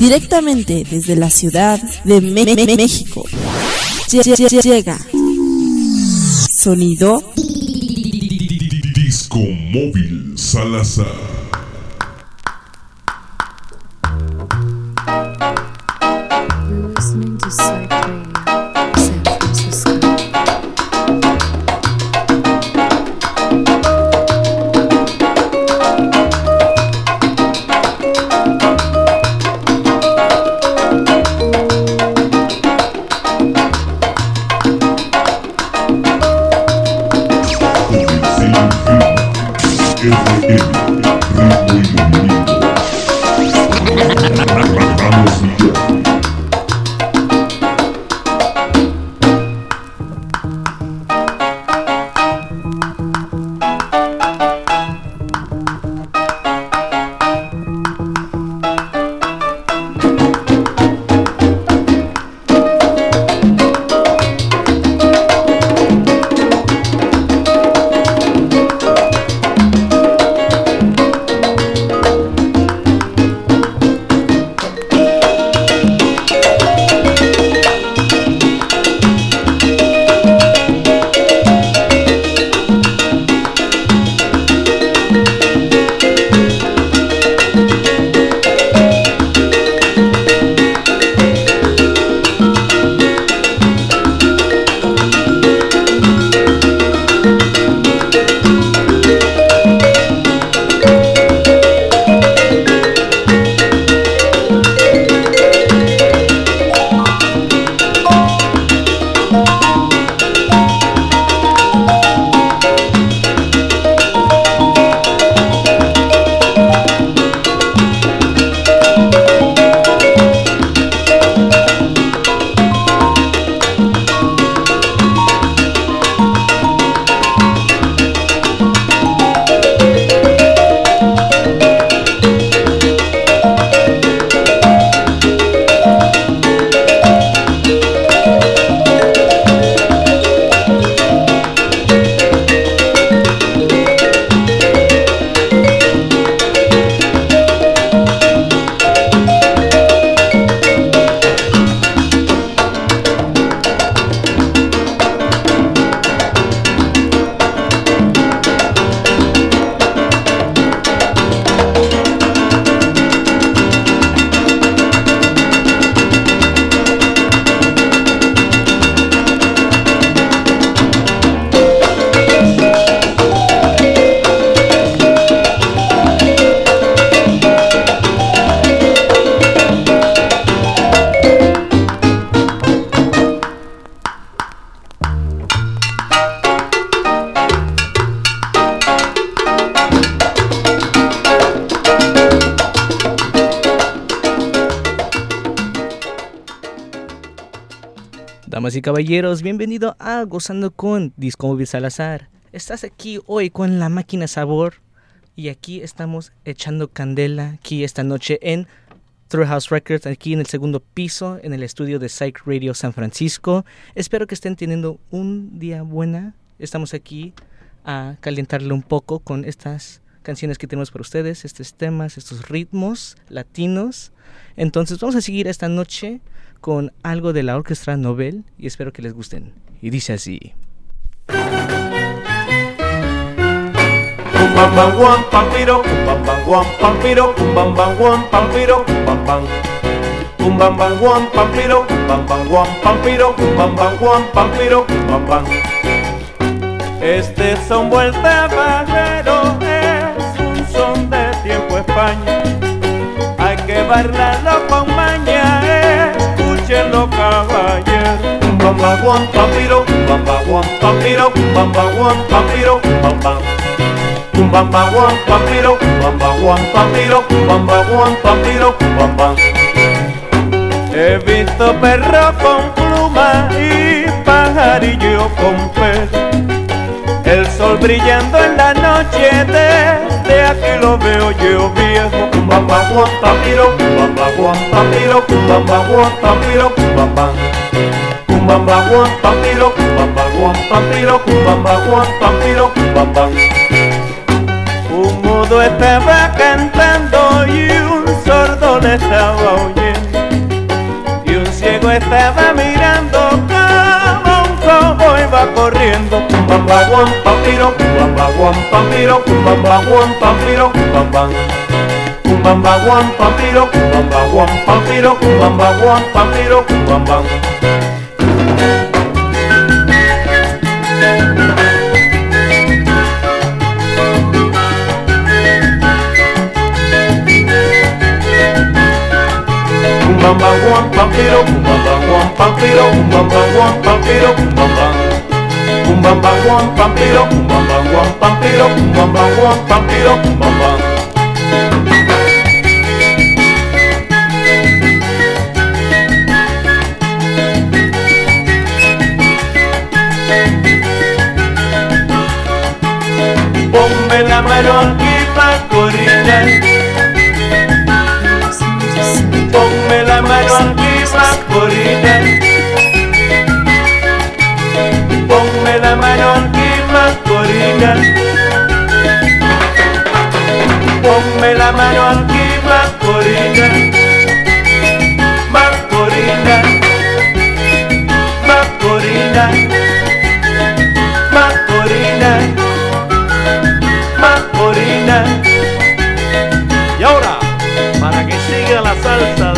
Directamente desde la ciudad de México. Llega. Sonido. Disco móvil Salazar. Caballeros, bienvenido a Gozando con Disco Móvil Salazar. Estás aquí hoy con la máquina sabor y aquí estamos echando candela aquí esta noche en Through House Records, aquí en el segundo piso, en el estudio de Psych Radio San Francisco. Espero que estén teniendo un día buena. Estamos aquí a calentarle un poco con estas canciones que tenemos para ustedes, estos temas, estos ritmos latinos. Entonces vamos a seguir esta noche con algo de la orquesta Nobel y espero que les gusten. Y dice así. Este son vuelta bajero Hay que bailarlo con maña los caballeros. Bamba guam pampiro, bamba guam pampiro, bamba guam pampiro, bamba. Bamba guam pampiro, bamba guam pampiro, bamba guam pampiro, bamba. He visto perro con pluma y pajarillo con pelo. El sol brillando en la noche, desde aquí lo veo yo viejo. Bamba guam papiro, bamba guam papiro, bamba guam papiro, bamba. Bamba guam papiro, bamba guam papiro, bamba guam papiro, bamba. Un mudo estaba cantando y un sordo le estaba oyendo lo estaba mirando como un cowboy va corriendo. Cumbamba guam pampiro, cumbamba guam pampiro, cumbamba guam pampiro, cumbamba. Cumbamba guam pampiro, cumbamba guam pampiro, cumbamba guam pampiro, cumbamba. Kumbamba guam pampiro, kumbamba guam pampiro, kumbamba guam pampiro, kumbamba. Kumbamba guam pampiro, kumbamba guam pampiro, kumbamba guam pampiro, kumbamba. Ponme la mano aquí, Macorina. Ponme la mano aquí, Macorina. Ponme Ponme la mano aquí, Macorina. Macorina. Macorina. Macorina. Macorina. Y ahora, para que siga la salsa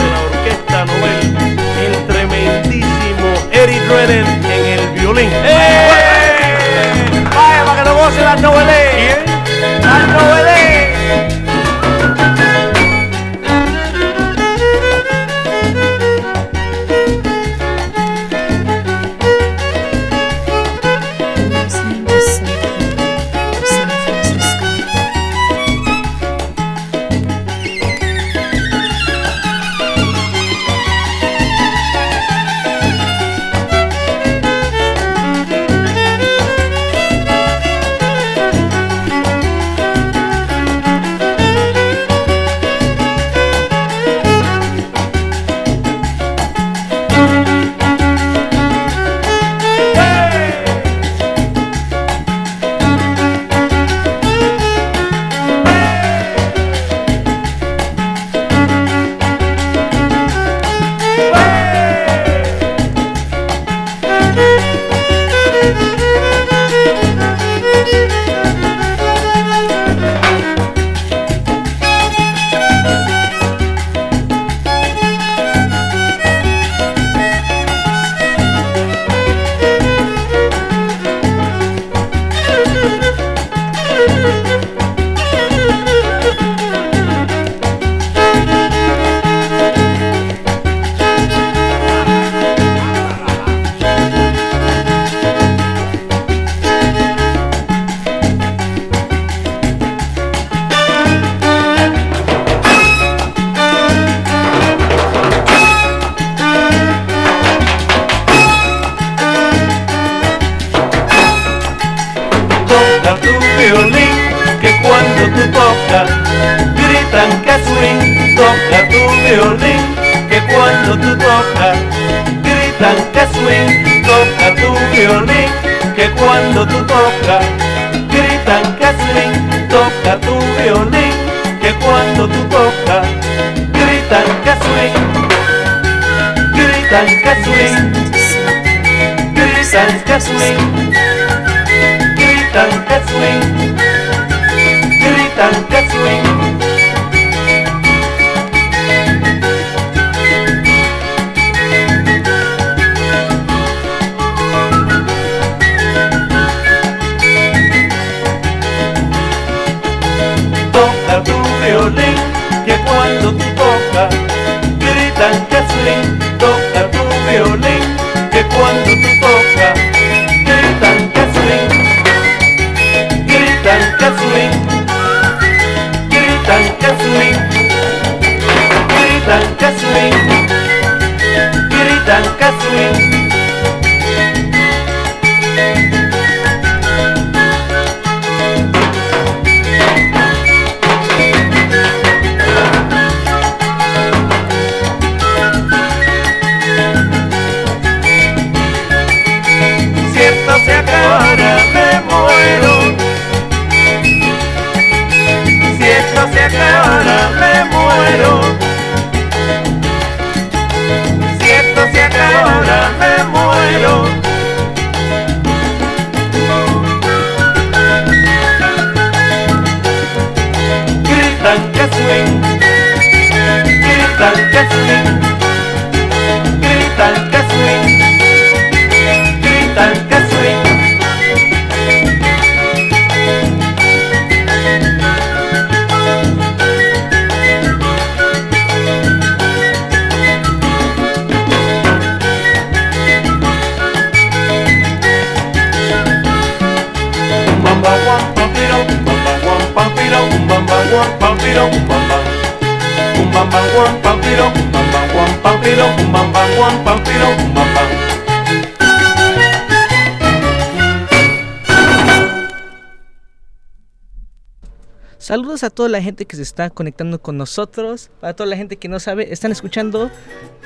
la gente que se está conectando con nosotros. Para toda la gente que no sabe, están escuchando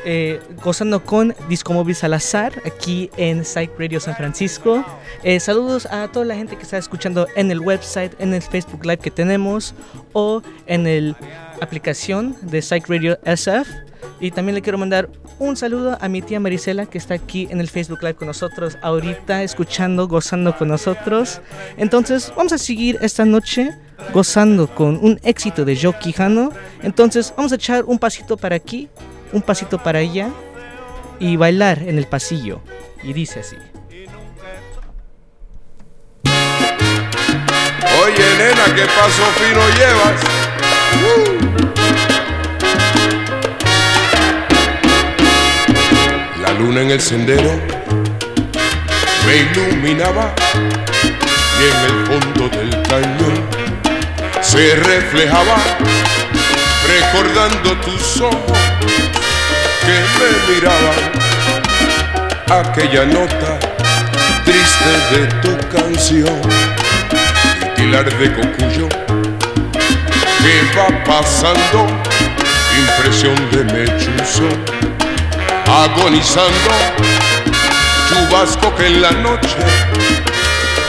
eh, Gozando con Disco Móvil Salazar aquí en Psych Radio San Francisco. Eh, saludos a toda la gente que está escuchando en el website, en el Facebook Live que tenemos o en el aplicación de Psych Radio SF. Y también le quiero mandar un saludo a mi tía Marisela que está aquí en el Facebook Live con nosotros ahorita, escuchando, gozando con nosotros. Entonces, vamos a seguir esta noche gozando con un éxito de Joe Quijano. Entonces, vamos a echar un pasito para aquí, un pasito para allá y bailar en el pasillo. Y dice así. Oye, nena, ¿qué paso fino llevas? Uh. Luna en el sendero me iluminaba y en el fondo del cañón se reflejaba recordando tus ojos que me miraban aquella nota triste de tu canción titilar de cocuyo que va pasando impresión de mechuzo agonizando chubasco que en la noche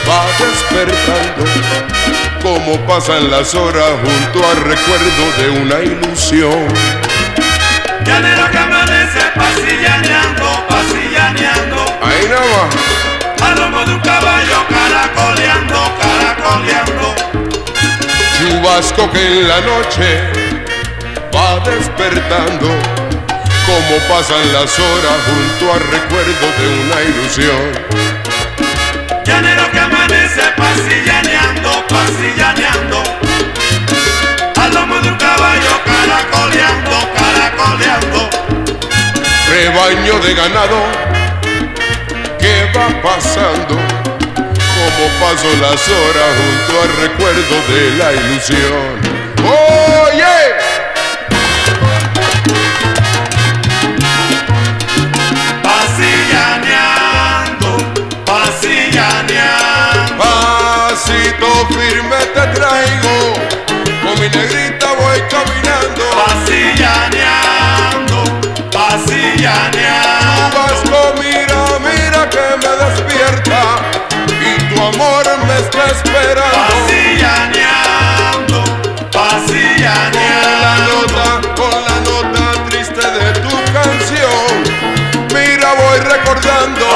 va despertando como pasan las horas junto al recuerdo de una ilusión Llanero que amanece pasillaneando, pasillaneando. ahí nada más Al lomo de un caballo caracoleando, caracoleando. chubasco que en la noche va despertando como pasan las horas junto al recuerdo de una ilusión Llanero que amanece pasillaneando, pasillaneando. Al lomo de un caballo caracoleando, caracoleando. rebaño de ganado que va pasando como paso las horas junto al recuerdo de la ilusión. Oye, mi negrita voy caminando. Pasillaneando, pasillaneando. Vasco, mira, mira que me despierta y tu amor me está esperando. Pasillaneando, Con la pasillaneando. nota, con la nota triste de tu canción, mira voy recordando.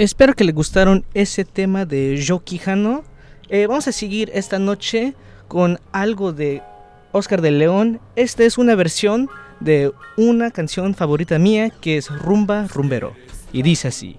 Espero que les gustaron ese tema de Joe. Eh, vamos a seguir esta noche con algo de Oscar de León. Esta es una versión de una canción favorita mía que es Rumba Rumbero. Y dice así.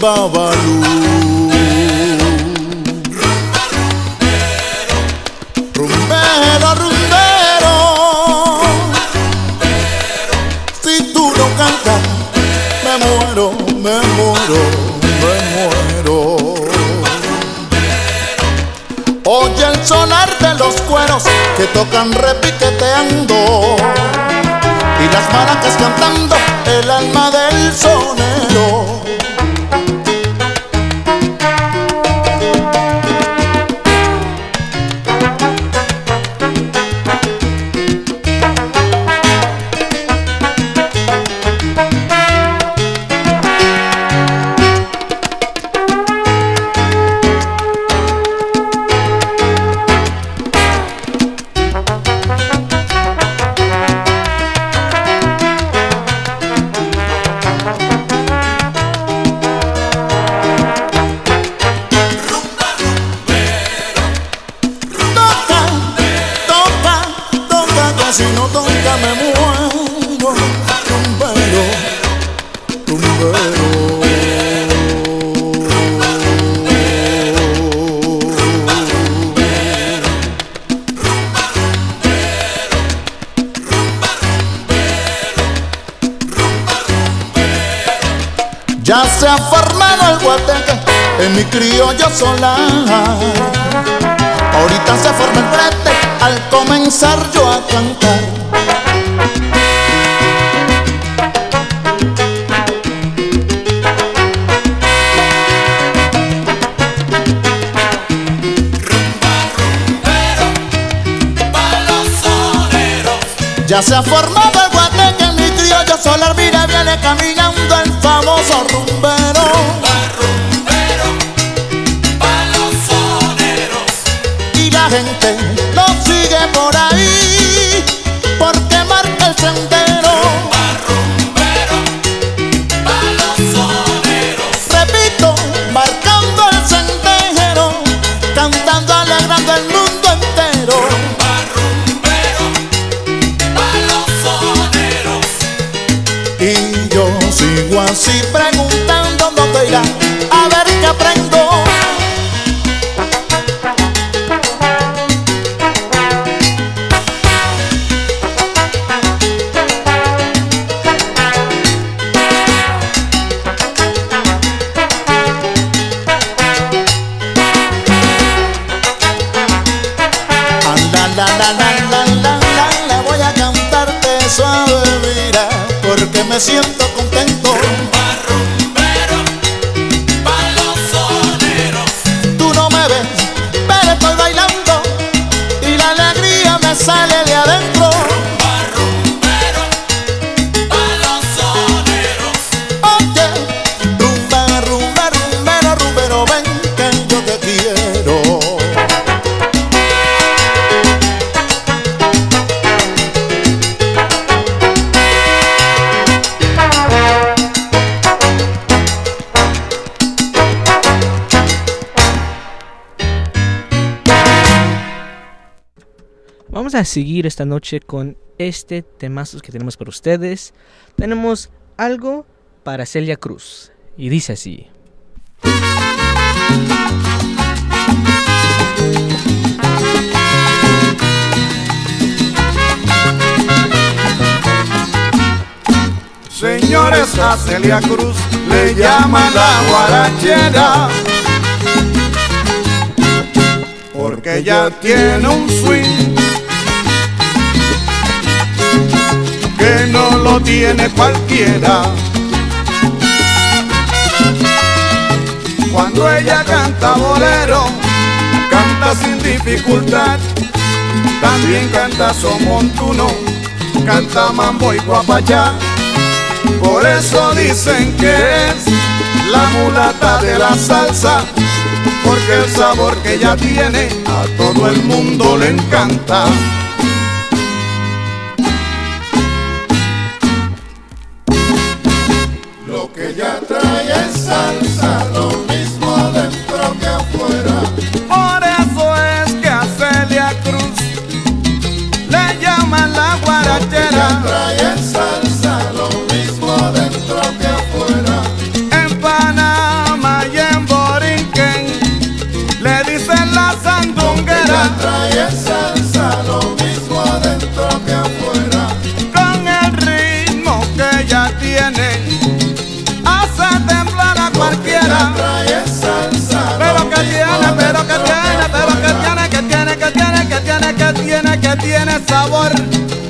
Babalú. Rumbero, rumbero, si tú no cantas, me muero, me muero, me muero. Oye el sonar de los cueros que tocan repiqueteando y las maracas cantando el alma del sonero. Criollo solar. A seguir esta noche con este temazo que tenemos para ustedes. Tenemos algo para Celia Cruz. Y dice así. Señores, a Celia Cruz le llaman la guarachera porque ella tiene un swing tiene cualquiera. Cuando ella canta bolero, canta sin dificultad. También canta son montuno, canta mambo y guapachá. Por eso dicen que es la mulata de la salsa, porque el sabor que ella tiene a todo el mundo le encanta. Salsa, lo mismo dentro que afuera. Por eso es que a Celia Cruz le llaman la guarachera. Tiene, sabor.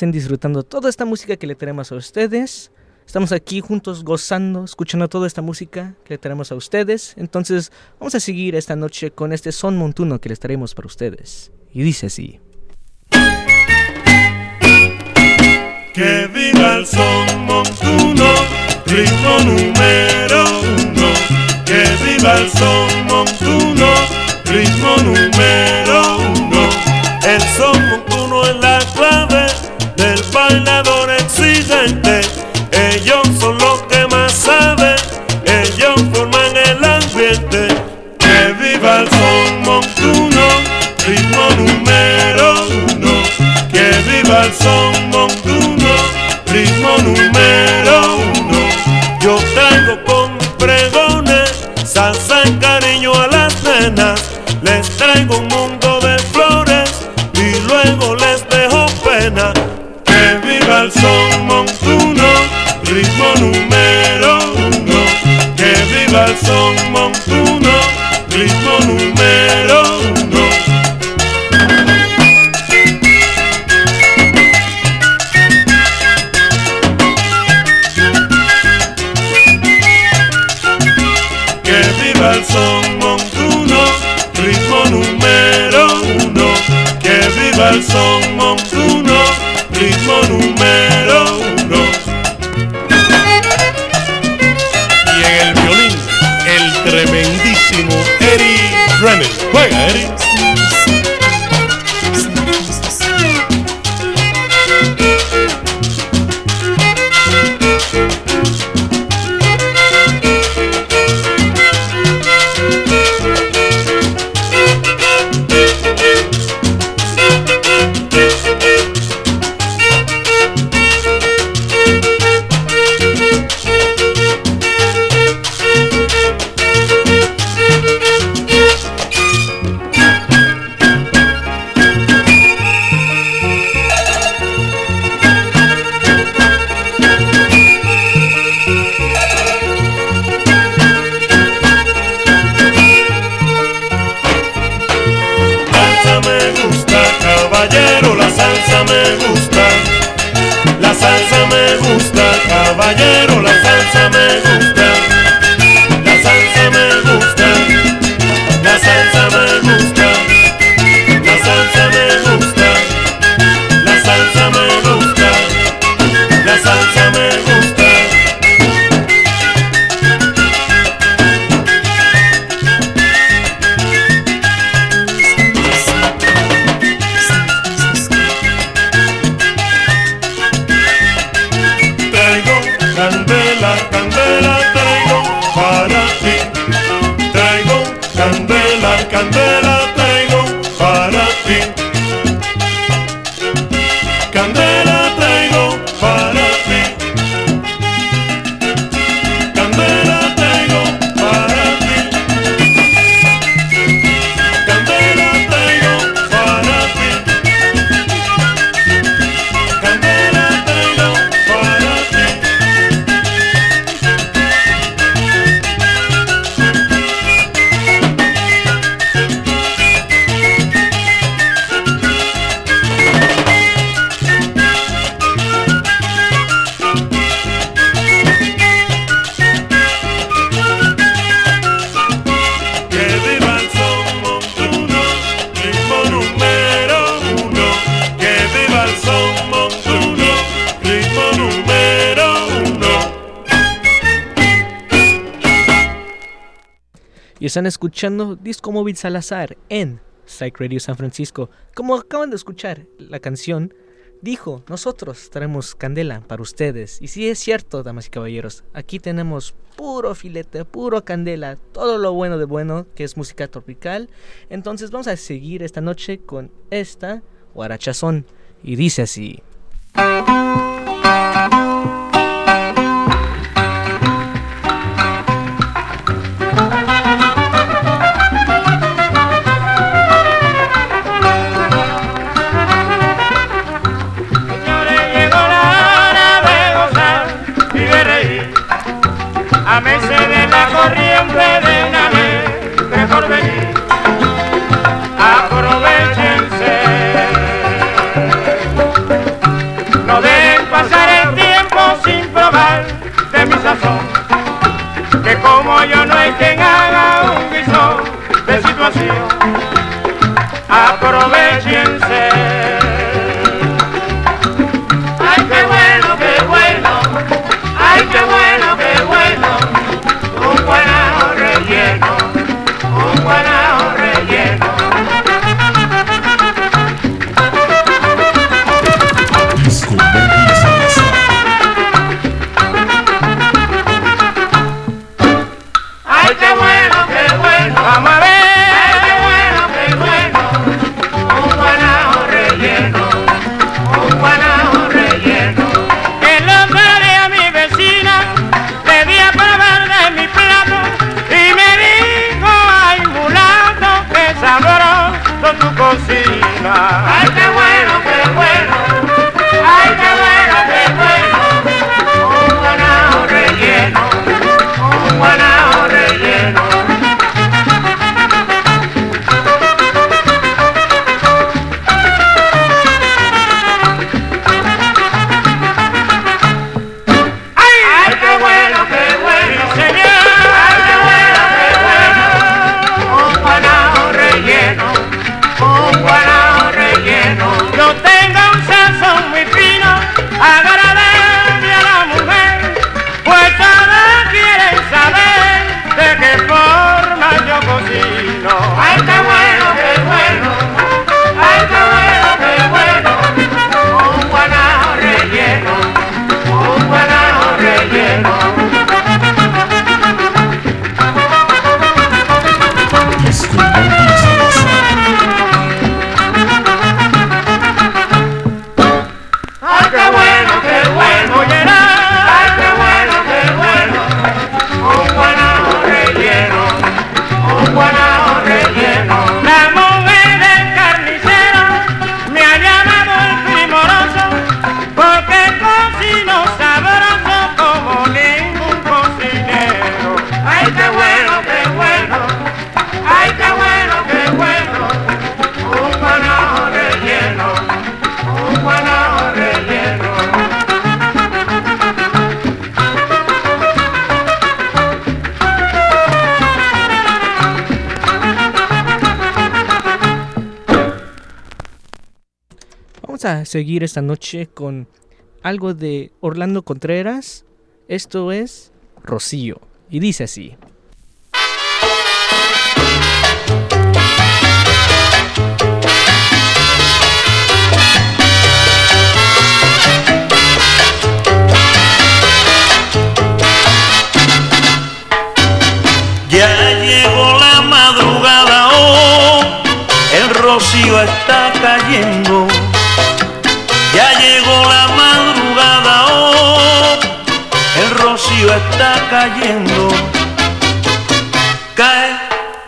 Estén disfrutando toda esta música que le traemos a ustedes. Estamos aquí juntos gozando, escuchando toda esta música que le traemos a ustedes. Entonces vamos a seguir esta noche con este son montuno que les traemos para ustedes. Y dice así. Que viva el son montuno, ritmo número uno. Que viva el son montuno, ritmo número uno. El son montuno Ellos son los que más saben, ellos forman el ambiente. Que viva el son montuno, ritmo número uno. Que viva el son montuno, ritmo número uno. Yo traigo con pregones, salsa en cariño a escuchando Disco Móvil Salazar en Psych Radio San Francisco. Como acaban de escuchar, la canción dijo, nosotros traemos candela para ustedes. Y sí es cierto, damas y caballeros, aquí tenemos puro filete, puro candela, todo lo bueno de bueno, que es música tropical. Entonces vamos a seguir esta noche con esta guarachazón. Y dice así. Seguir esta noche con algo de Orlando Contreras. Esto es Rocío. Y dice así.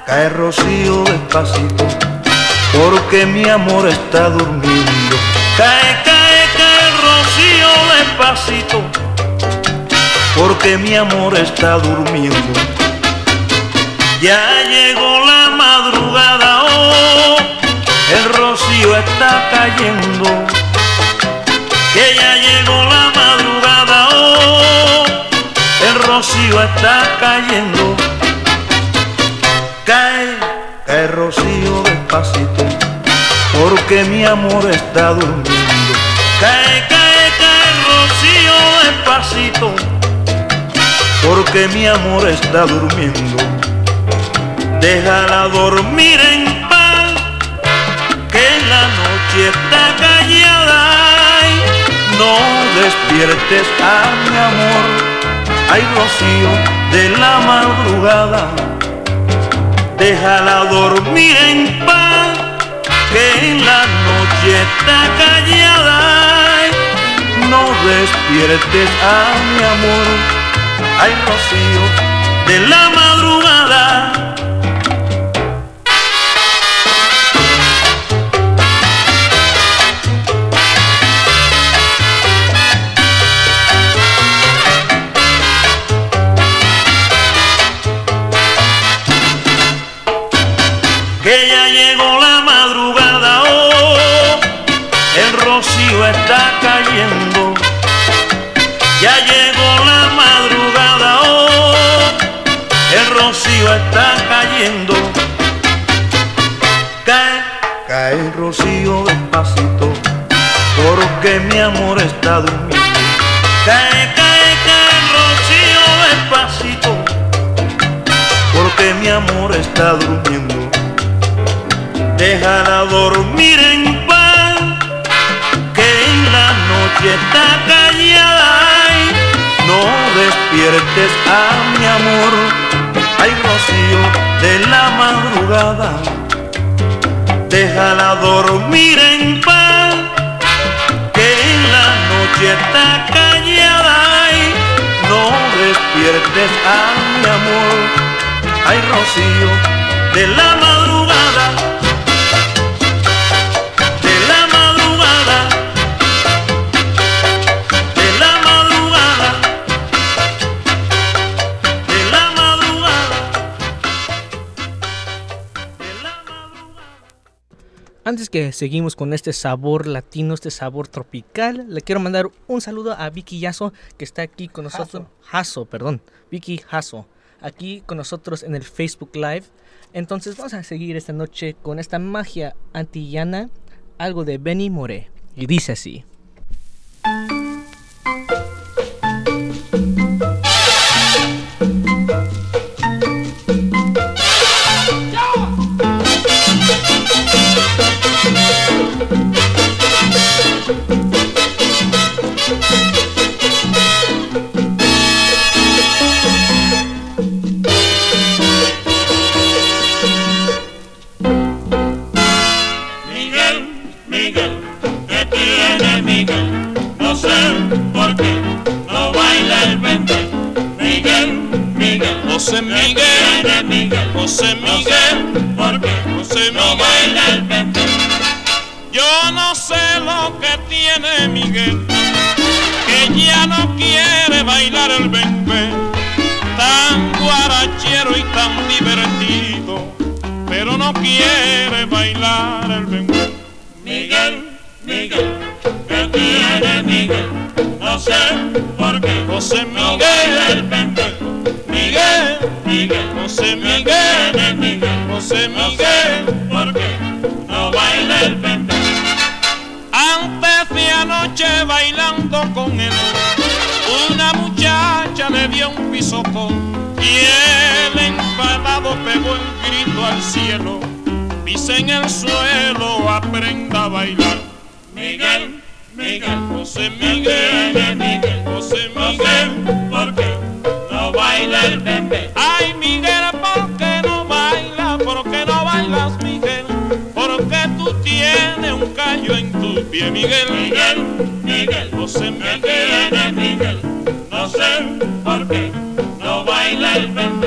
Cae rocío despacito, porque mi amor está durmiendo. Cae, cae, cae rocío despacito, porque mi amor está durmiendo. Ya llegó la madrugada, oh, el rocío está cayendo. Que ya llegó la madrugada, oh, el rocío está cayendo. Cae, cae rocío despacito, porque mi amor está durmiendo. Cae, cae, cae rocío despacito, porque mi amor está durmiendo. Déjala dormir en paz, que la noche está callada. Ay, no despiertes a mi amor, ay rocío de la madrugada. Déjala dormir en paz, que la noche está callada. No despiertes a mi amor, ay rocío de la madrugada. Rocío está cayendo. Ya llegó la madrugada, oh, el rocío está cayendo. cae, cae el rocío despacito, porque mi amor está durmiendo. Cae, cae, cae el rocío despacito, porque mi amor está durmiendo. Déjala dormir no despiertes a mi amor, ay rocío de la madrugada. Déjala dormir en paz, que en la noche está callada. Ay, no despiertes a mi amor, ay rocío de la madrugada. Antes que seguimos con este sabor latino, este sabor tropical, le quiero mandar un saludo a Vicky Yaso, que está aquí con nosotros. Jaso, perdón. Vicky Jaso, aquí con nosotros en el Facebook Live. Entonces vamos a seguir esta noche con esta magia antillana, algo de Benny Moré. Y dice así. José Miguel, ¿qué tiene Miguel? José Miguel, ¿por qué José no baila el vente? Yo no sé lo que tiene Miguel, que ya no quiere bailar el bembe, tan guarachero y tan divertido pero no quiere bailar el bembe. Miguel, Miguel, ¿qué tiene Miguel? No sé por qué José Miguel el bembe. Miguel, Miguel, José Miguel, Miguel, José Miguel, ¿por qué no baila el bembe? Antes de anoche bailando con él, una muchacha le dio un pisotón y el enfadado pegó el grito al cielo. Pisa en el suelo, aprenda a bailar. Miguel, Miguel, José Miguel, Miguel, José Miguel, ¿por qué no baila el? Ay, Miguel, ¿por qué no baila? ¿Por qué no bailas, Miguel? Porque tú tienes un callo en tu pie, Miguel. Miguel, Miguel, José Miguel, Miguel, no sé por qué no baila el bembe.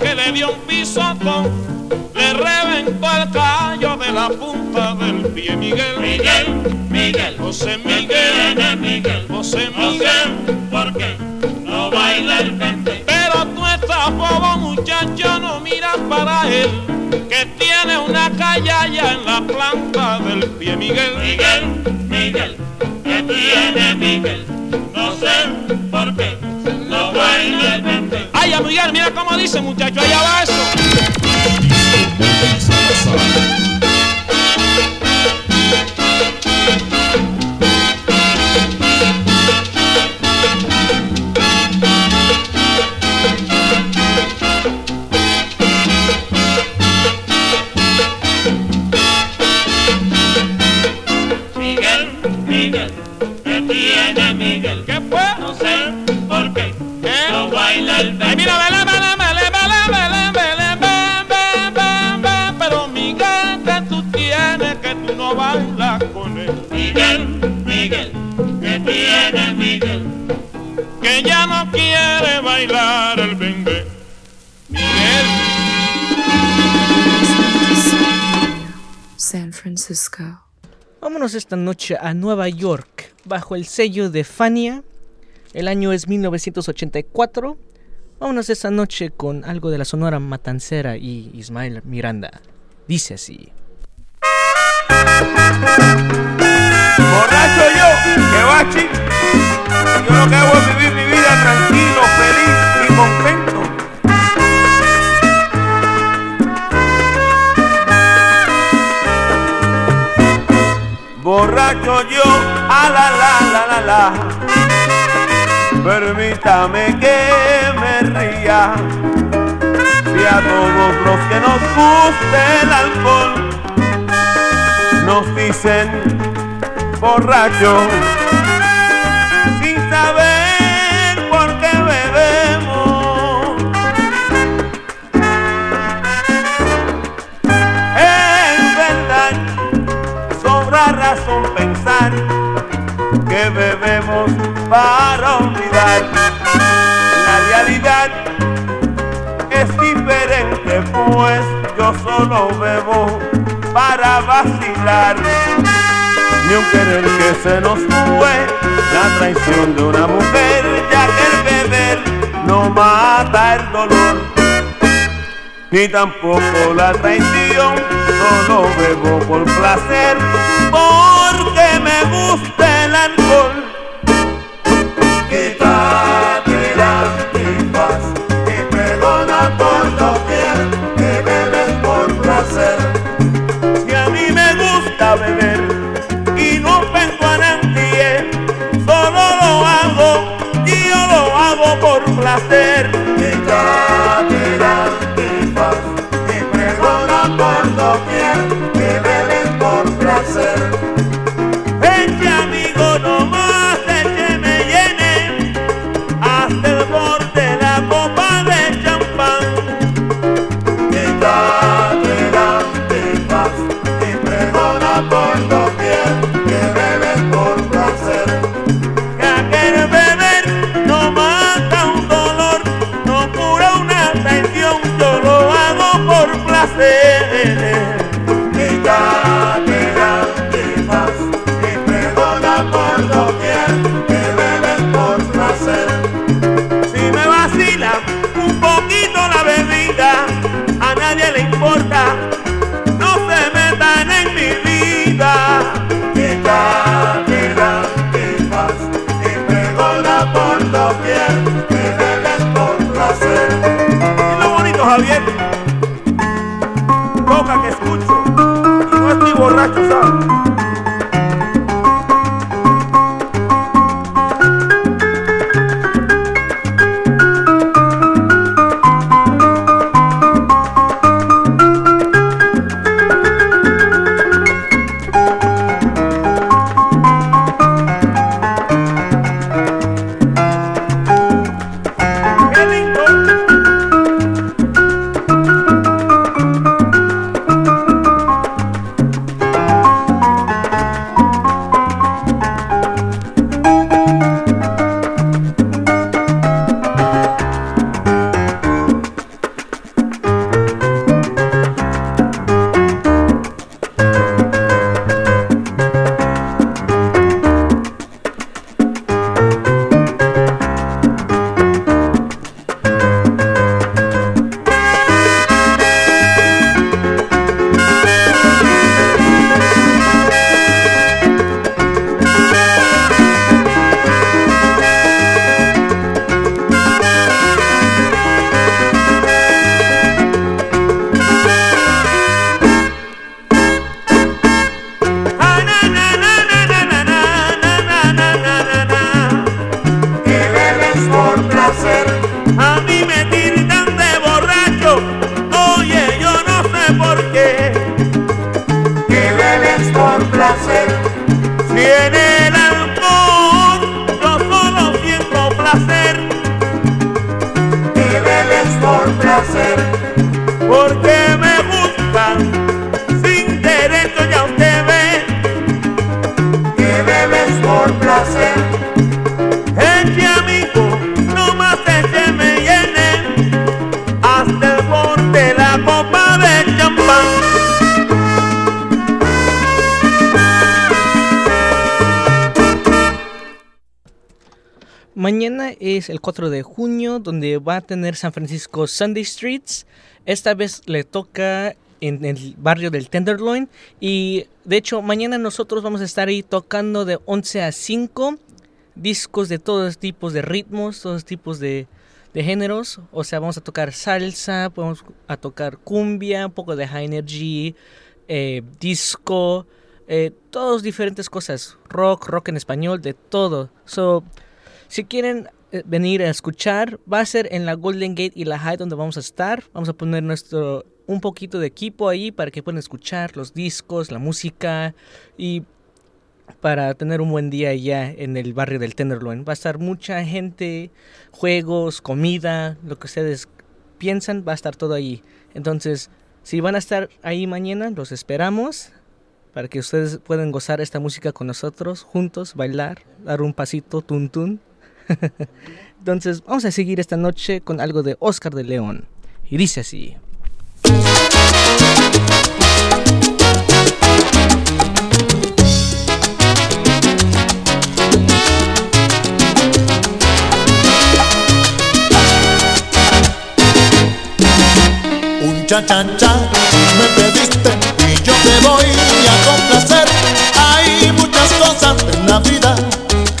Que le dio un pisotón, le reventó el callo de la punta del pie, Miguel. Miguel, Miguel, José Miguel, Miguel, José Miguel, ¿por qué no baila el bembe? Pero tú estás bobo, muchacho, no miras para él, que tiene una callaya en la planta del pie, Miguel. Miguel, Miguel, ¿qué tiene Miguel? No sé por qué Ay, Miguel, mira cómo dice, muchacho, allá va eso. Pero Miguel, que tú tienes que tú no bailas con él. Miguel, Miguel, ¿qué tiene Miguel? Que ya no quiere bailar el bembe. Miguel. San Francisco. Vámonos esta noche a Nueva York, bajo el sello de Fania. El año es 1984. Vámonos esta noche con algo de la Sonora Matancera y Ismael Miranda. Dice así. Borracho yo, que bachi. Yo lo que hago es vivir mi vida tranquilo, feliz y contento. Borracho yo, a la la la la la. Permítame que me ría. Si a todos los que nos guste el alcohol nos dicen borrachos sin saber por qué bebemos. Es verdad, sobra razón pensar que bebemos para la realidad es diferente pues yo solo bebo para vacilar. Ni un querer que se nos fue la traición de una mujer ya que el beber no mata el dolor. Ni tampoco la traición solo bebo por placer porque me gusta el alcohol Mañana es el 4 de junio, donde va a tener San Francisco Sunday Streets. Esta vez le toca en el barrio del Tenderloin. Y de hecho, mañana nosotros vamos a estar ahí tocando de 11 a 5 discos de todos tipos de ritmos, todos tipos de, géneros. O sea, vamos a tocar salsa, vamos a tocar cumbia, un poco de high energy, eh, disco, eh, todos diferentes cosas, rock, rock en español, de todo. So, si quieren eh, venir a escuchar, va a ser en la Golden Gate y la High donde vamos a estar. Vamos a poner nuestro un poquito de equipo ahí para que puedan escuchar los discos, la música y para tener un buen día allá en el barrio del Tenderloin. Va a estar mucha gente, juegos, comida, lo que ustedes piensan, va a estar todo ahí. Entonces, si van a estar ahí mañana, los esperamos para que ustedes puedan gozar esta música con nosotros, juntos, bailar, dar un pasito, tun tun. Entonces, vamos a seguir esta noche con algo de Oscar de León. Y dice así. Un cha cha cha me pediste y yo te voy a complacer. Hay muchas cosas en la vida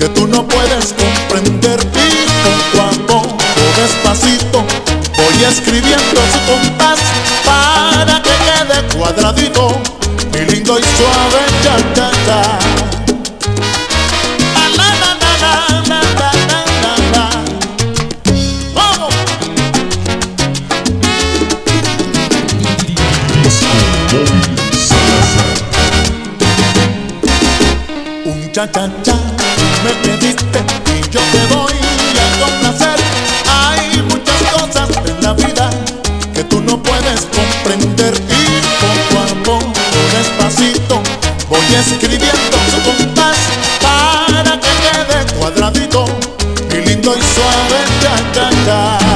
que tú no puedes comprender. Y con tu despacito voy escribiendo su compás para que quede cuadradito mi lindo y suave ya ya ya. Cha cha cha escribiendo su compás para que quede cuadradito y lindo y suave.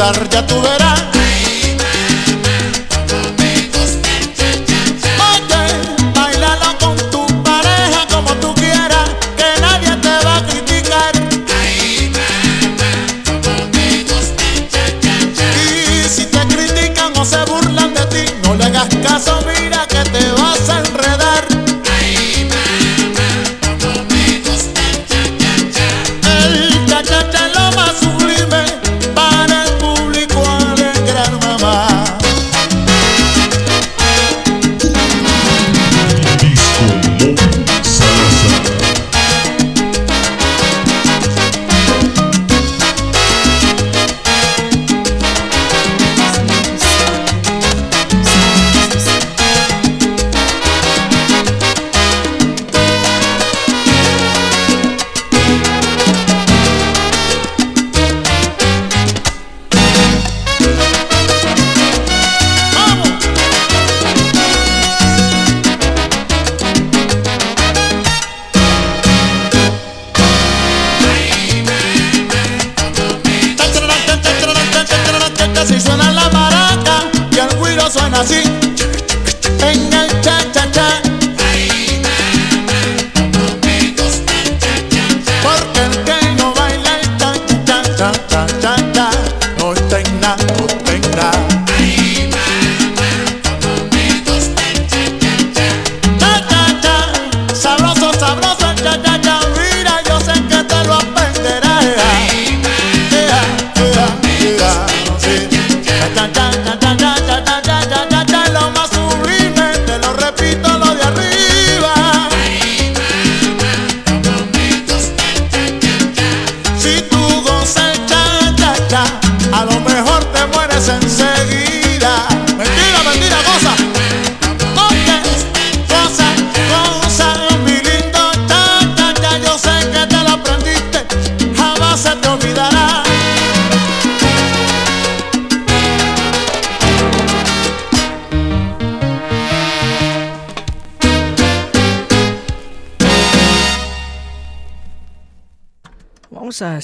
Ya tú verás.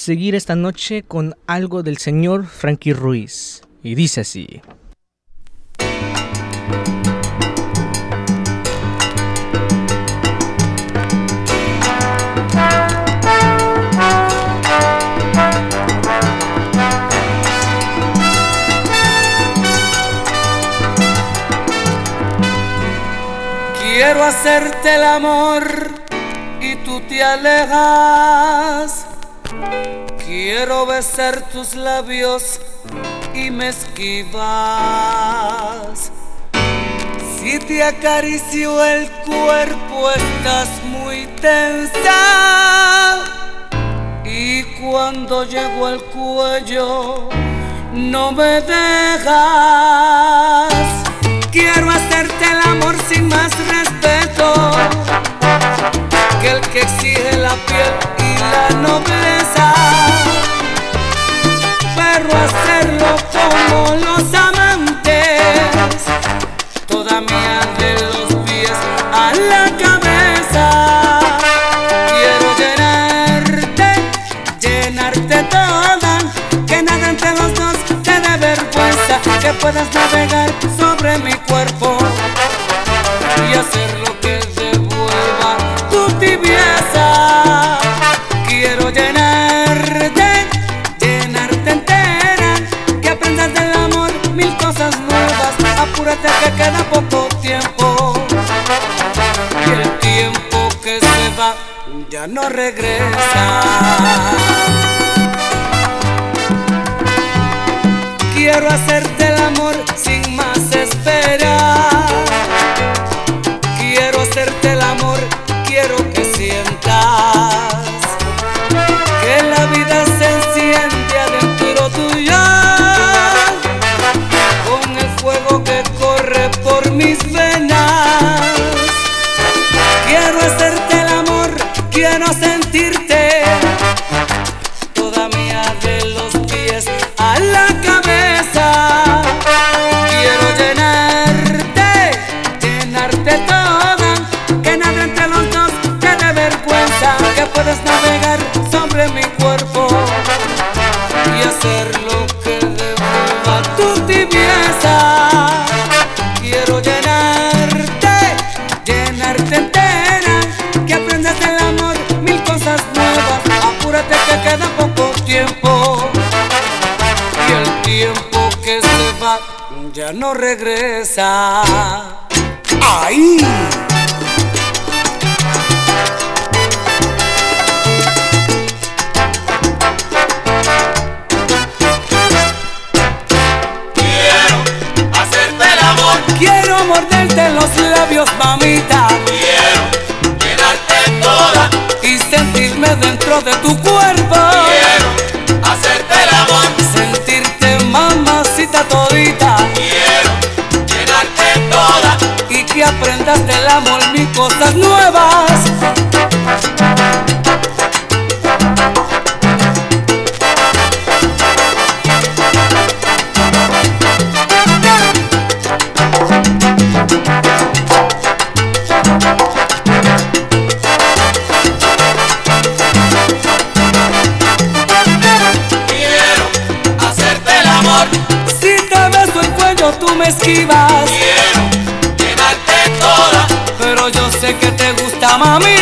seguir esta noche con algo del señor Frankie Ruiz. Y dice así. Quiero hacerte el amor y tú te alejas Quiero besar tus labios y me esquivas. Si te acaricio el cuerpo estás muy tensa. Y cuando llego al cuello no me dejas. Quiero hacerte el amor sin más respeto que el que exige la piel y la nobleza. Pero hacerlo como los amantes, toda mía de los pies a la cabeza. Quiero llenarte, llenarte toda, que nada entre los dos te dé vergüenza, que puedas navegar que queda poco tiempo y el tiempo que se va ya no regresa. Quiero hacerte el amor sin más esperar. Puedes navegar sobre mi cuerpo y hacer lo que devuelva tu tibieza. Quiero llenarte, llenarte entera, que aprendas del amor mil cosas nuevas. Apúrate que queda poco tiempo y el tiempo que se va ya no regresa. ¡Ay! Dentro de tu cuerpo. quiero hacerte el amor, Sentirte mamacita todita quiero llenarte toda, y que aprendas del amor mil cosas nuevas. Te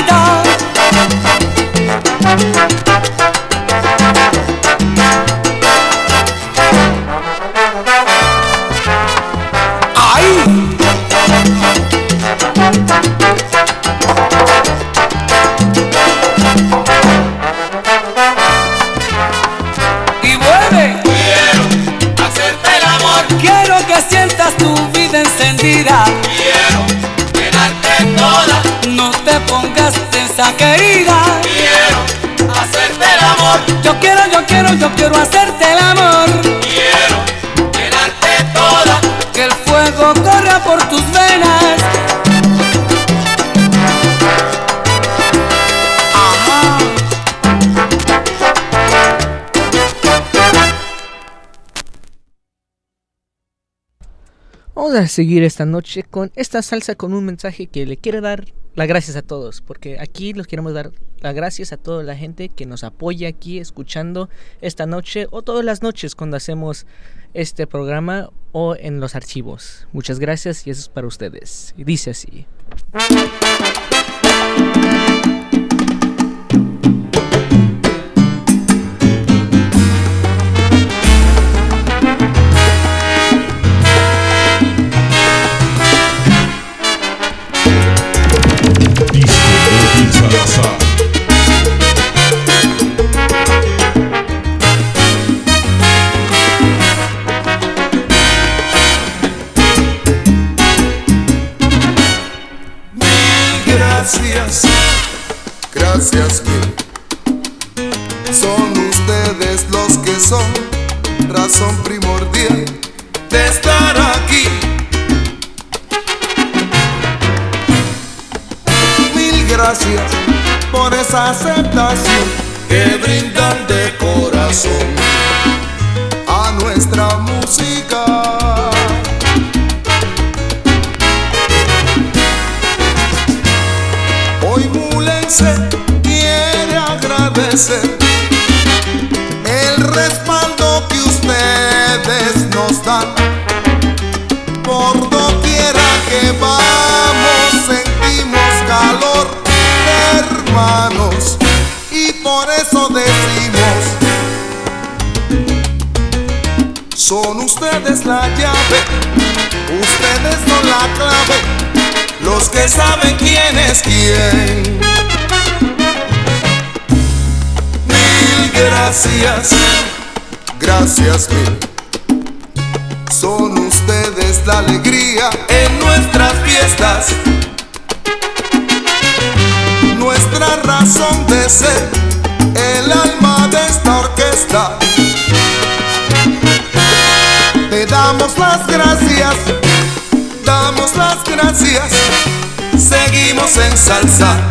seguir esta noche con esta salsa con un mensaje que le quiere dar las gracias a todos, porque aquí les queremos dar las gracias a toda la gente que nos apoya aquí escuchando esta noche o todas las noches cuando hacemos este programa o en los archivos. Muchas gracias y eso es para ustedes. Y dice así. gracias son ustedes los que son razón primordial de estar aquí. Mil gracias por esa aceptación que brindan de Saben quién es quién. Mil gracias, gracias mil. Son ustedes la alegría en nuestras fiestas. Nuestra razón de ser, el alma de esta orquesta. Te damos las gracias damos las gracias seguimos en salsa.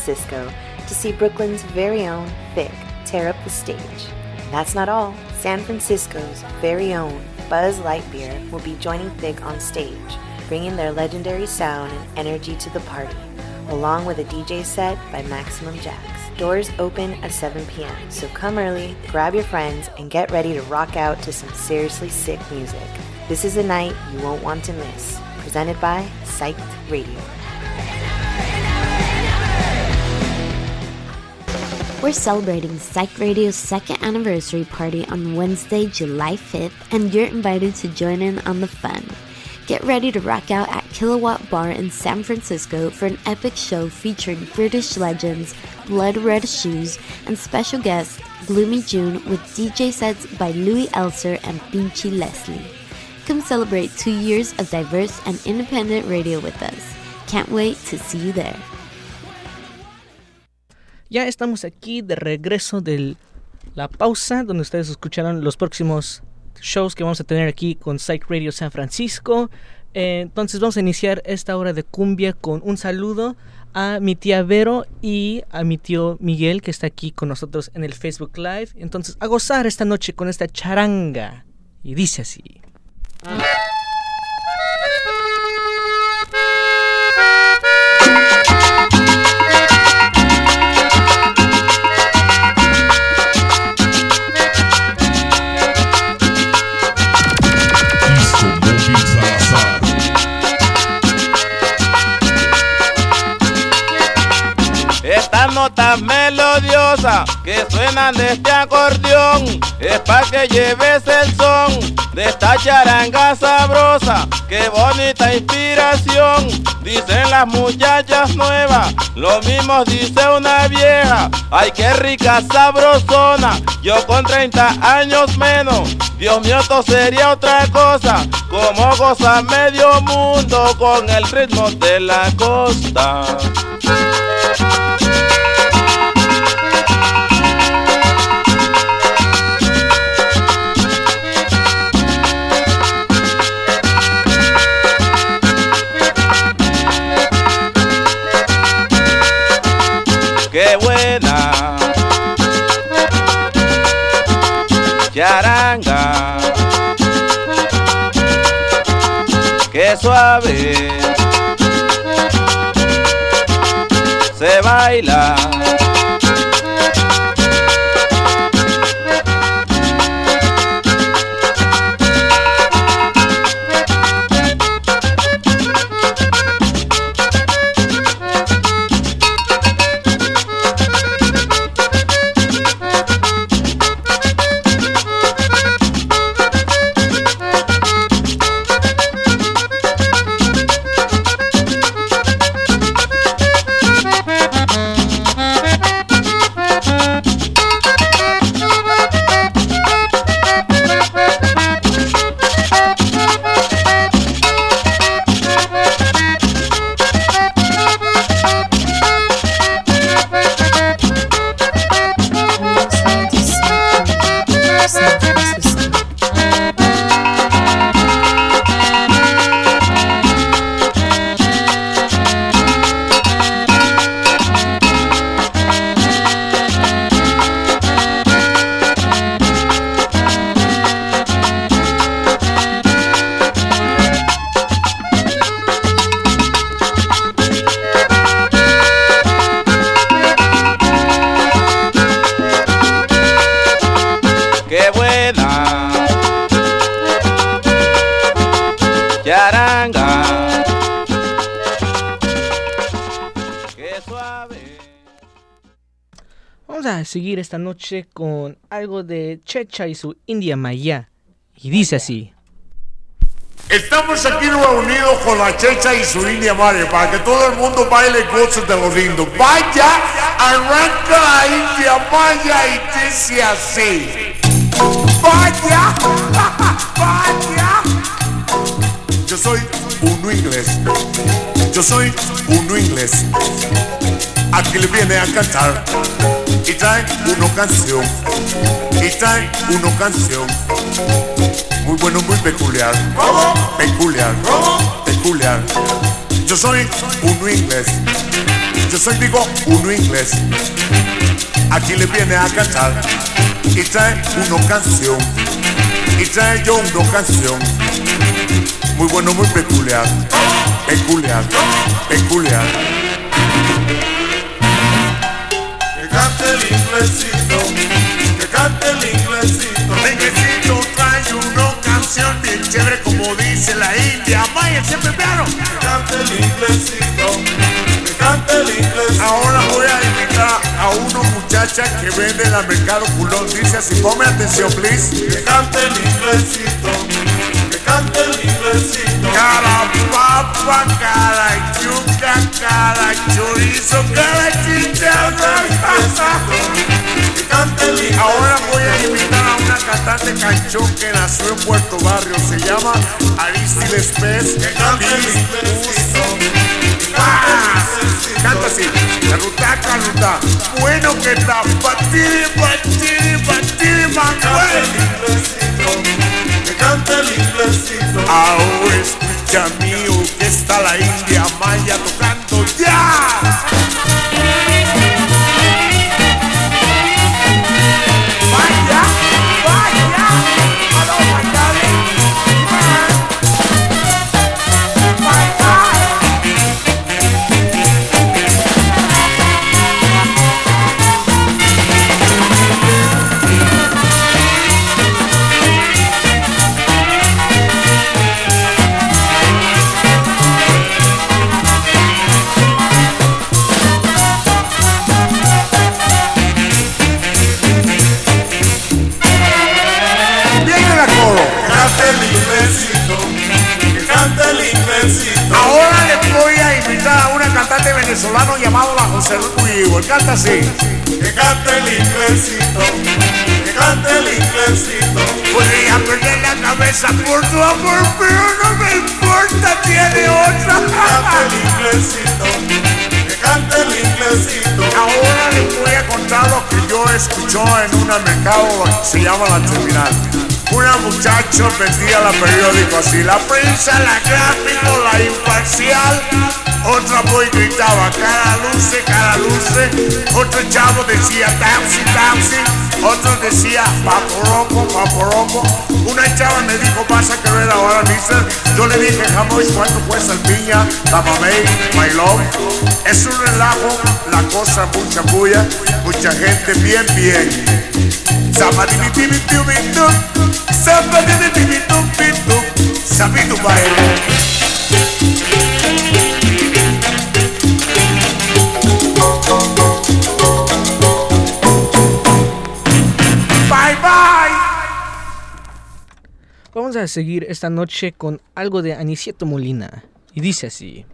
Francisco to see Brooklyn's very own Thick tear up the stage. That's not all. San Francisco's very own Buzz Lightyear will be joining Thick on stage, bringing their legendary sound and energy to the party, along with a DJ set by Maximum Jax. Doors open at 7 p.m., so come early, grab your friends, and get ready to rock out to some seriously sick music. This is a night you won't want to miss. Presented by Psyched Radio. We're celebrating Psych Radio's second anniversary party on Wednesday, July 5th, and you're invited to join in on the fun. Get ready to rock out at Kilowatt Bar in San Francisco for an epic show featuring British legends, Blood Red Shoes, and special guest Gloomy June with DJ sets by Louis Elser and Pinchy Leslie. Come celebrate two years of diverse and independent radio with us. Can't wait to see you there. Ya estamos aquí de regreso de la pausa, donde ustedes escucharon los próximos shows que vamos a tener aquí con Psych Radio San Francisco. Eh, entonces vamos a iniciar esta hora de cumbia con un saludo a mi tía Vero y a mi tío Miguel que está aquí con nosotros en el Facebook Live. Entonces a gozar esta noche con esta charanga. Y dice así. Disco notas melodiosas que suenan de este acordeón es pa' que lleves el son de esta charanga sabrosa. Qué bonita inspiración, dicen las muchachas nuevas. Lo mismo dice una vieja, ay qué rica sabrosona. Yo con 30 años menos, Dios mío, esto sería otra cosa. Como goza medio mundo con el ritmo de la costa. Suave se baila. Seguir esta noche con algo de Checha y su India Maya. Y dice así. Estamos aquí reunidos con la Checha y su India Madre para que todo el mundo baile cosas de los lindos. Vaya, arranca la India Maya y dice así. Vaya, vaya. Yo soy uno inglés. Yo soy uno inglés. Aquí le viene a cantar y trae una canción. Y trae una canción. Muy bueno, muy peculiar. Peculiar. Peculiar. Yo soy uno inglés. Yo soy, digo, uno inglés. Aquí le viene a cantar y trae una canción. Y trae yo una canción. Muy bueno, muy peculiar. Peculiar, peculiar. El inglesito, que cante el inglesito. El inglesito trae una canción bien chévere como dice la India. Maya, siempre piano. Que cante el inglesito, que cante el inglesito. Ahora voy a invitar a una muchacha que vende en el mercado culón. Dice así, ponme atención, please. Que cante el inglesito, que cante el papa, yuca, chorizo. Ahora voy a invitar a una cantante canchón que nació en Puerto Barrio. Se llama Aristides Pez. Que el inglesito. Ah, Canta así, la ruta, ruta. Bueno que está, batiri, batiri, batiri, Cante cante el. Ahora escucha mío que está la India Maya tocando ya. Canta así. Que cante el inglesito, que cante el inglesito. Podría perder la cabeza por tu amor, pero no me importa, tiene otra. Que cante el inglesito, que cante el inglesito. Ahora les voy a contar lo que yo escuchó en un mercado que se llama La Terminal. Una muchacha vendía la periódico así, la prensa, la gráfico, la imparcial. Otra boy gritaba, cara luce, cara luce. Otro chavo decía, taxi, taxi. Otro decía, paporoco, paporoco. Una chava me dijo, vas a querer ahora, mister. Yo le dije, jamás, ¿cuánto cuesta el piña? La mamey, my love. Es un relajo, la cosa mucha bulla, mucha gente bien, bien. Zapadibitibitu, zapadibitibitu, sabitu baile. Vamos a seguir esta noche con algo de Anicieto Molina. Y dice así.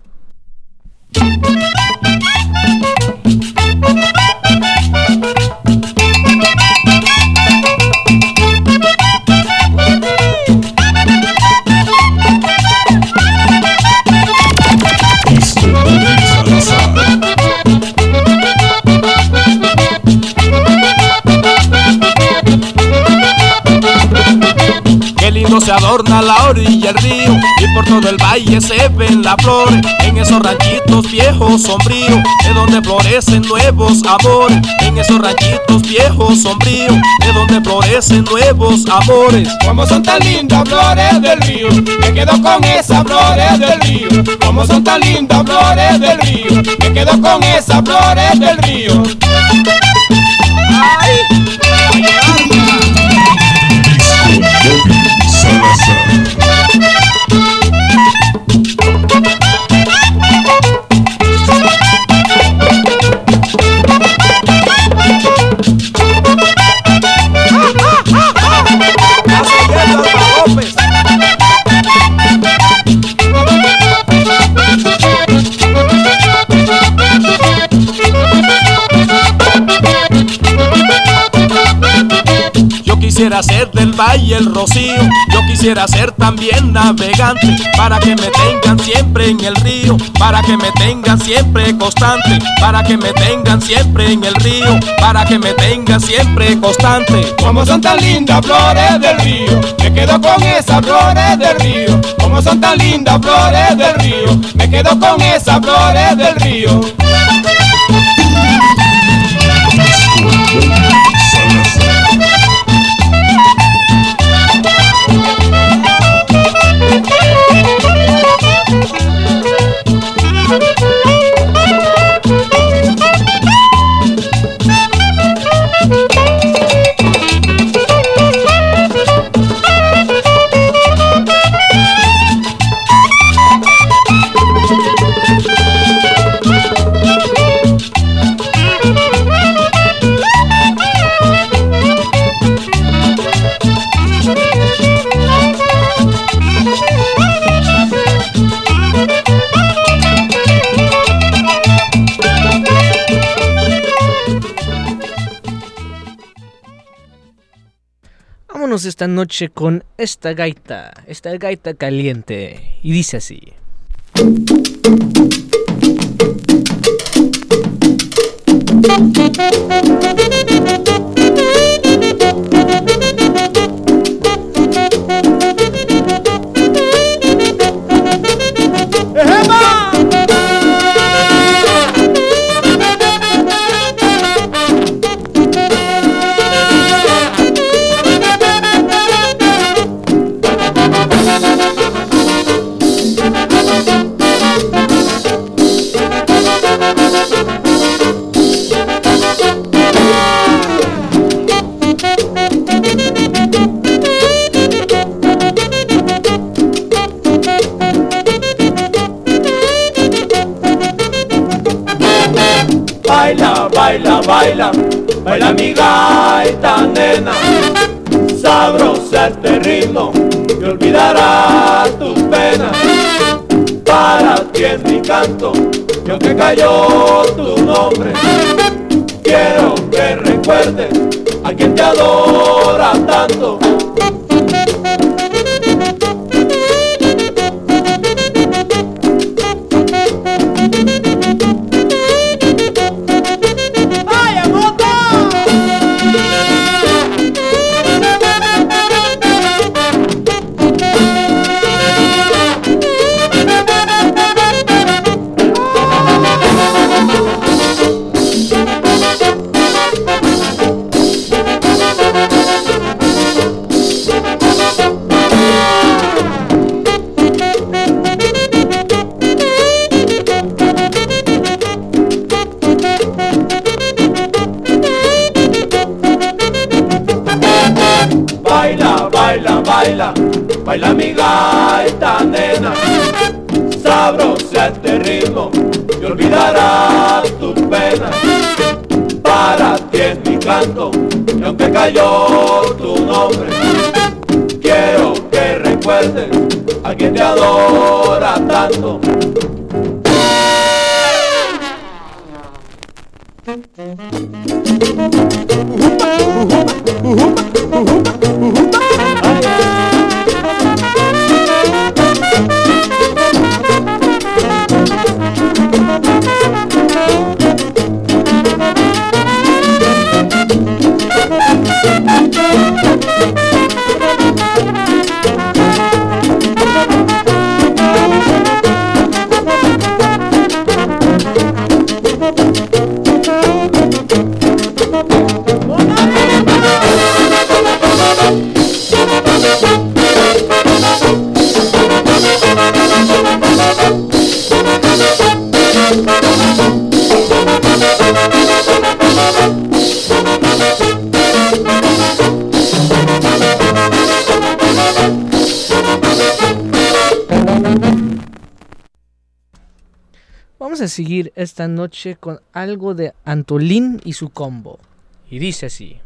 Lindo se adorna la orilla del río y por todo el valle se ven las flores en esos ranchitos viejos sombríos de donde florecen nuevos amores en esos ranchitos viejos sombríos de donde florecen nuevos amores Como son tan lindas flores del río, me quedo con esas flores del río. Como son tan lindas flores del río, me quedo con esas flores del río. Ay, Salsa. Quisiera ser del Valle el Rocío, yo quisiera ser también navegante, para que me tengan siempre en el río, para que me tengan siempre constante, para que me tengan siempre en el río, para que me tengan siempre constante. Como son tan lindas flores del río, me quedo con esas flores del río. Como son tan lindas flores del río, me quedo con esas flores del río. Esta noche con esta gaita, esta gaita caliente. Y dice así. Baila, baila, baila, mi gaita nena. Sabrosa este ritmo y olvidarás tus penas. Para ti es mi canto, y aunque cayó tu nombre, quiero que recuerdes a quien te adora tanto. Cayó tu nombre, quiero que recuerdes a quien te adora tanto. seguir esta noche con algo de Antolín y su combo. Y dice así.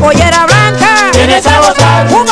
Pollera blanca. Vienes a gozar.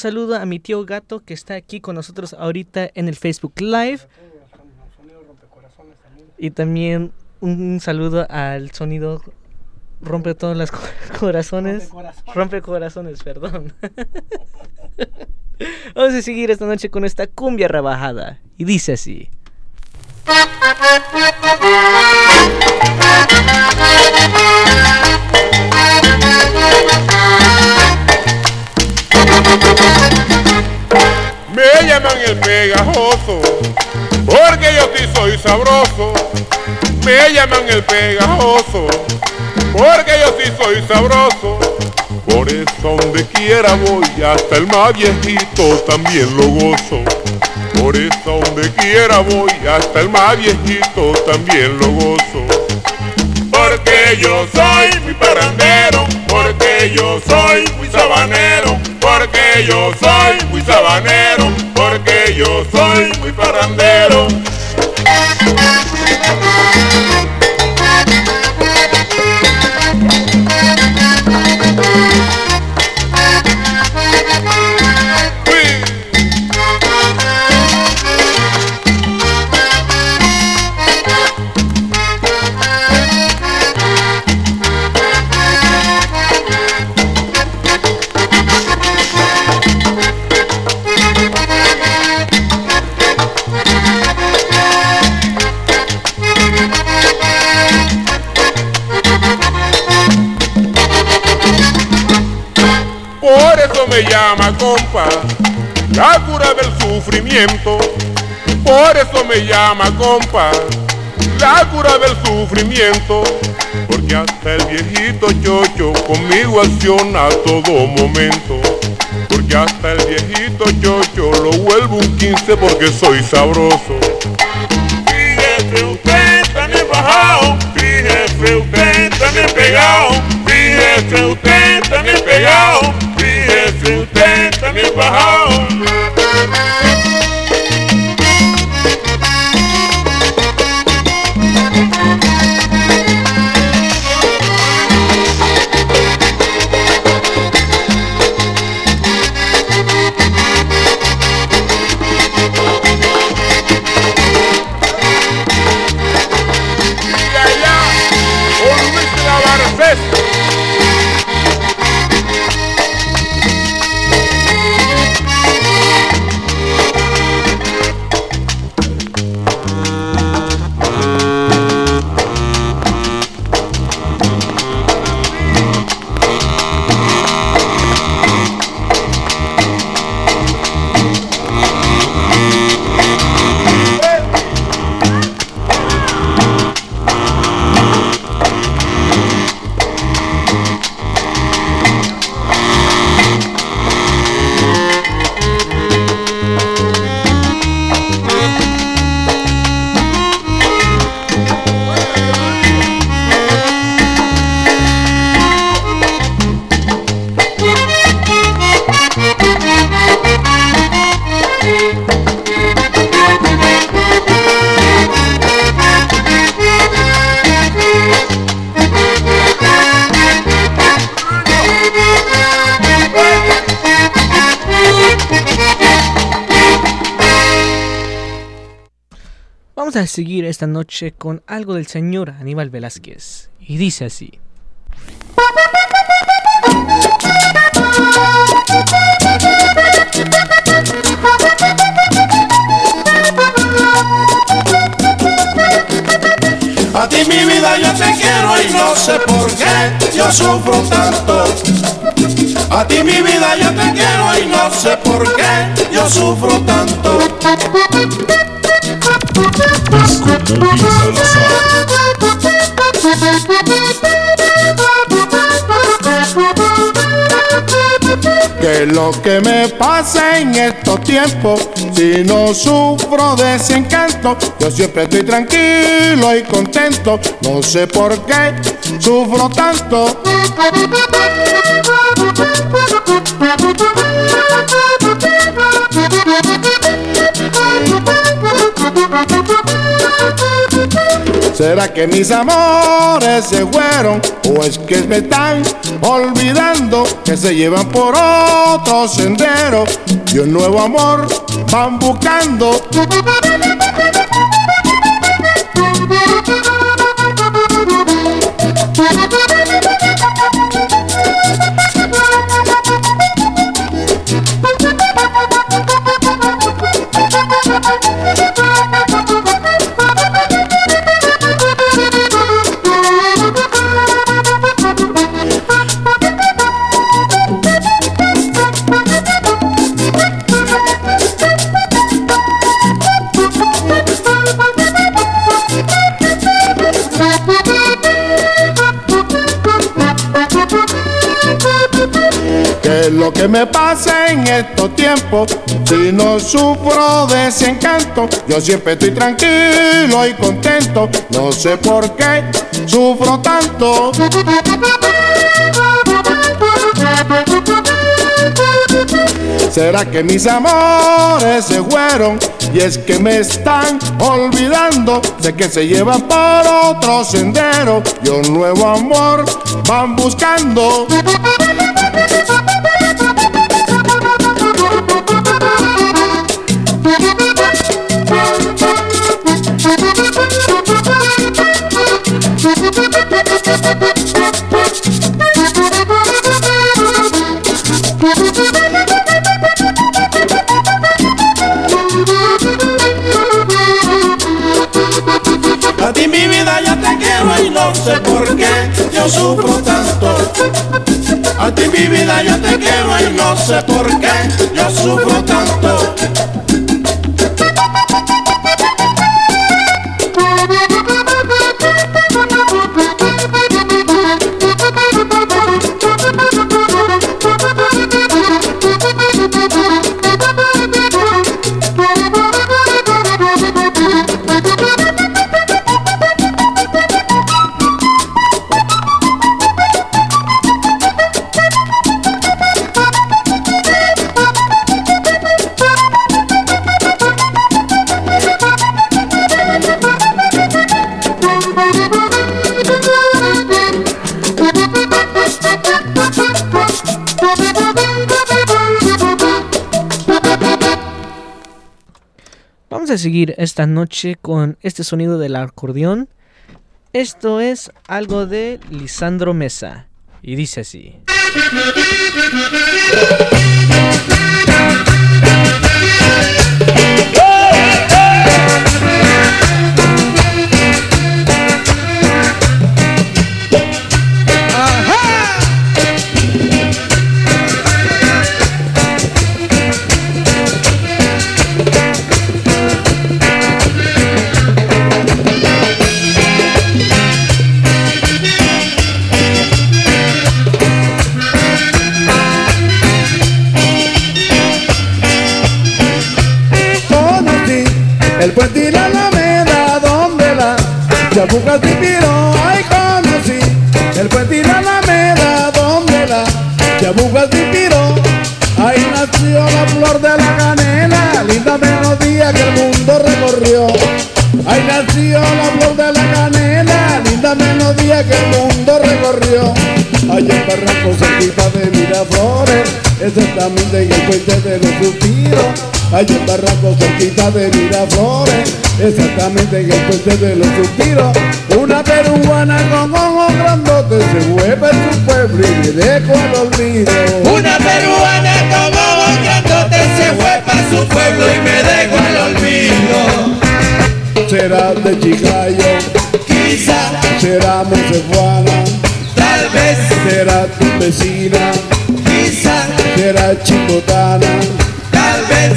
Saludo a mi tío gato que está aquí con nosotros ahorita en el Facebook Live. Y también un saludo al sonido rompe todos los corazones. Rompe corazones, perdón. Vamos a seguir esta noche con esta cumbia rebajada. Y dice así. Me llaman el pegajoso, porque yo sí soy sabroso. Me llaman el pegajoso, porque yo sí soy sabroso. Por eso donde quiera voy, hasta el más viejito también lo gozo. Por eso donde quiera voy, hasta el más viejito también lo gozo. Porque yo soy muy parrandero, porque yo soy muy sabanero, porque yo soy muy sabanero, porque yo soy muy parrandero. Me llama compa, la cura del sufrimiento. Por eso me llama compa, la cura del sufrimiento. Porque hasta el viejito chocho conmigo acciona a todo momento. Porque hasta el viejito chocho lo vuelvo un 15 porque soy sabroso. Fíjese usted tan bajado, fíjese usted tan pegado, fíjese usted tan pegado, usted seguir esta noche con algo del señor Aníbal Velázquez. Y dice así. A ti mi vida yo te quiero y no sé por qué yo sufro tanto. A ti mi vida yo te quiero y no sé por qué yo sufro tanto. Que lo que me pasa en estos tiempos, si no sufro desencanto, yo siempre estoy tranquilo y contento, no sé por qué sufro tanto. ¿Será que mis amores se fueron o es que me están olvidando que se llevan por otro sendero y un nuevo amor van buscando? Que me pasa en estos tiempos? Si no sufro desencanto, yo siempre estoy tranquilo y contento. No sé por qué sufro tanto. ¿Será que mis amores se fueron? Y es que me están olvidando de que se llevan por otro sendero y un nuevo amor van buscando. Yo sufro tanto. A ti mi vida yo te quiero y no sé por qué yo sufro tanto. A seguir esta noche con este sonido del acordeón. Esto es algo de Lisandro Mesa. Y dice así. Exactamente en el puente de los suspiros. Allá en Barranco cerquita de Miraflores, exactamente en el puente de los suspiros. Una peruana con ojos grandotes se vuelve a su pueblo y me dejo al olvido. Una peruana con ojos grandotes se fue para su pueblo y me dejó al olvido. Será de Chicayo, Quizá, será Monsefuana, tal vez, será tu vecina, será chicotana. tal vez.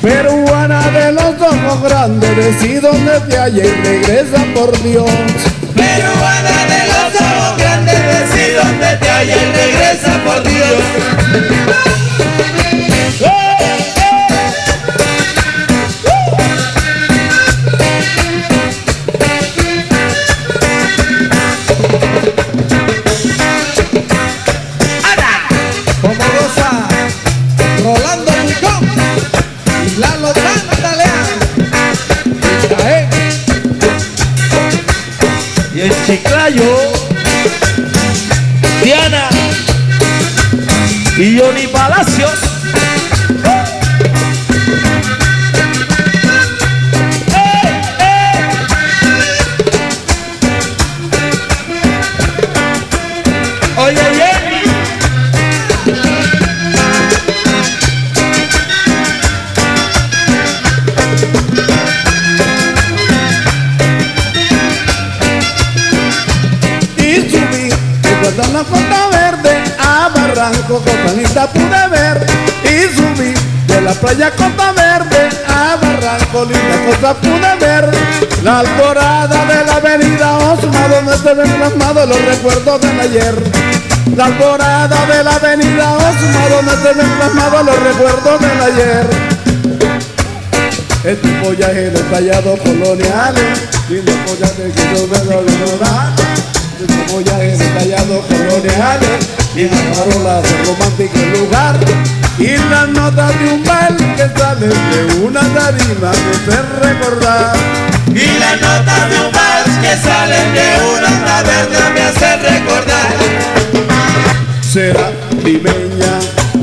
Peruana de los ojos grandes, decí donde te halla y regresa por Dios. Peruana de los ojos grandes, decí donde te halla y regresa por Dios. Se plasmados los recuerdos del ayer. La alborada de la avenida Osma, donde se ven plasmados los recuerdos del ayer. Este follaje detallado coloniales, lindo follaje que yo lo ignorar. Este follaje detallado coloniales, lindo farolas de romántico lugar. Y las notas de un bal que salen de una tarima que se recordar. Y las notas de un vals que salen de una taberna me hacen recordar. Será limeña,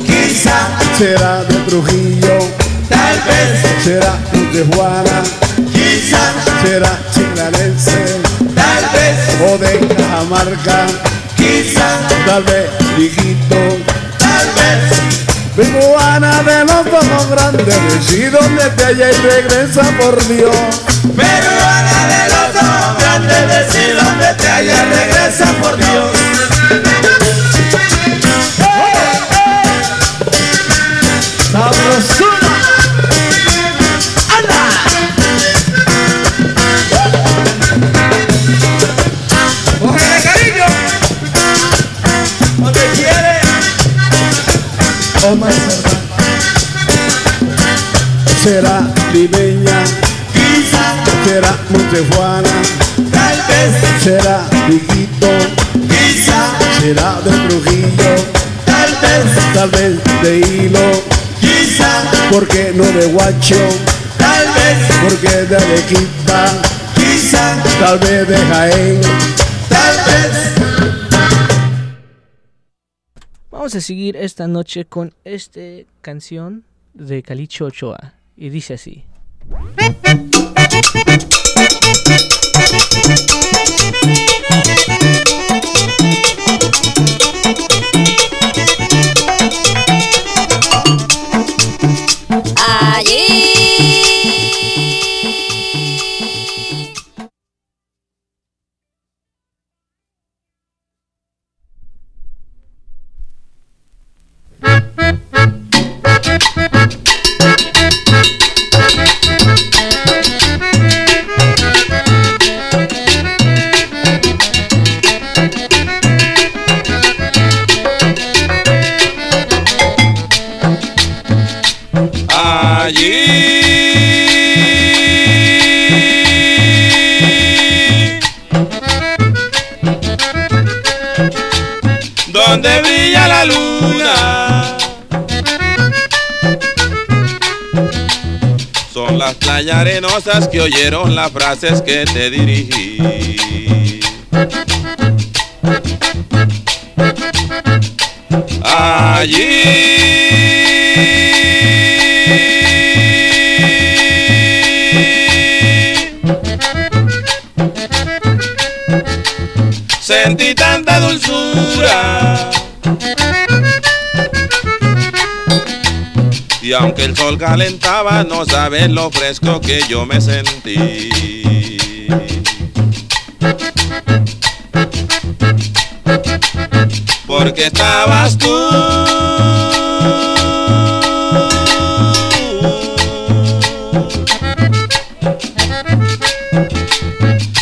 Quizá, será de Trujillo, tal vez, será de Juana, quizá, será chinglanense tal vez, o de Cajamarca, quizá, tal vez Liguito. tal vez. Peruana de los ojos grandes, decí donde te halla y regresa por Dios. Peruana de los ojos grandes, decí donde te halla, regresa por Dios. Será limeña, Quizá, será Montejuana, tal vez, será Liguito, quizá, será de Trujillo, tal vez, tal vez de Hilo, quizá, porque no de Guacho, tal vez, porque de Arequipa, quizá, tal vez de Jaén. tal vez. Vamos a seguir esta noche con esta canción de Calicho Ochoa. Y dice así. Allí las playas arenosas que oyeron las frases que te dirigí. Allí sentí tanta dulzura Y aunque el sol calentaba, no sabes lo fresco que yo me sentí. Porque estabas tú.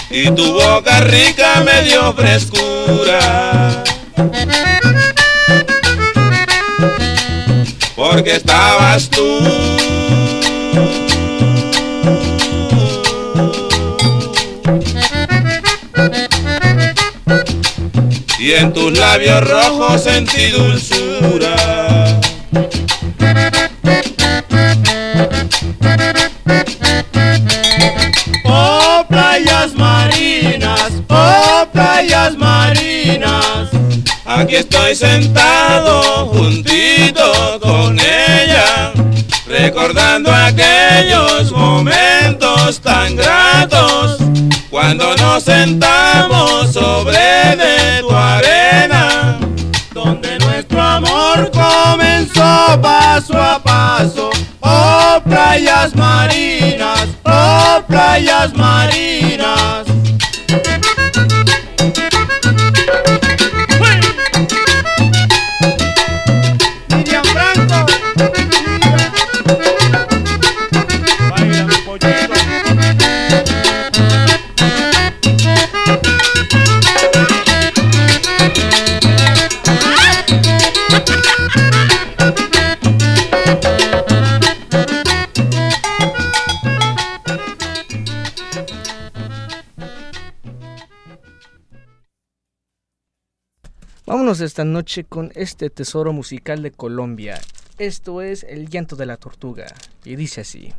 Y tu boca rica me dio frescura. Porque estabas tú. Y en tus labios rojos sentí dulzura. Oh playas marinas, oh playas marinas. Aquí estoy sentado juntito con ella, recordando aquellos momentos tan gratos, cuando nos sentamos sobre de tu arena, donde nuestro amor comenzó paso a paso. Oh playas marinas, oh playas marinas. Esta noche con este tesoro musical de Colombia. Esto es El llanto de la tortuga. Y dice así.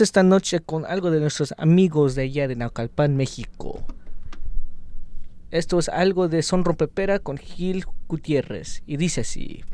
Esta noche con algo de nuestros amigos de allá de Naucalpan, México. Esto es algo de Son Rompepera con Gil Gutiérrez y dice así.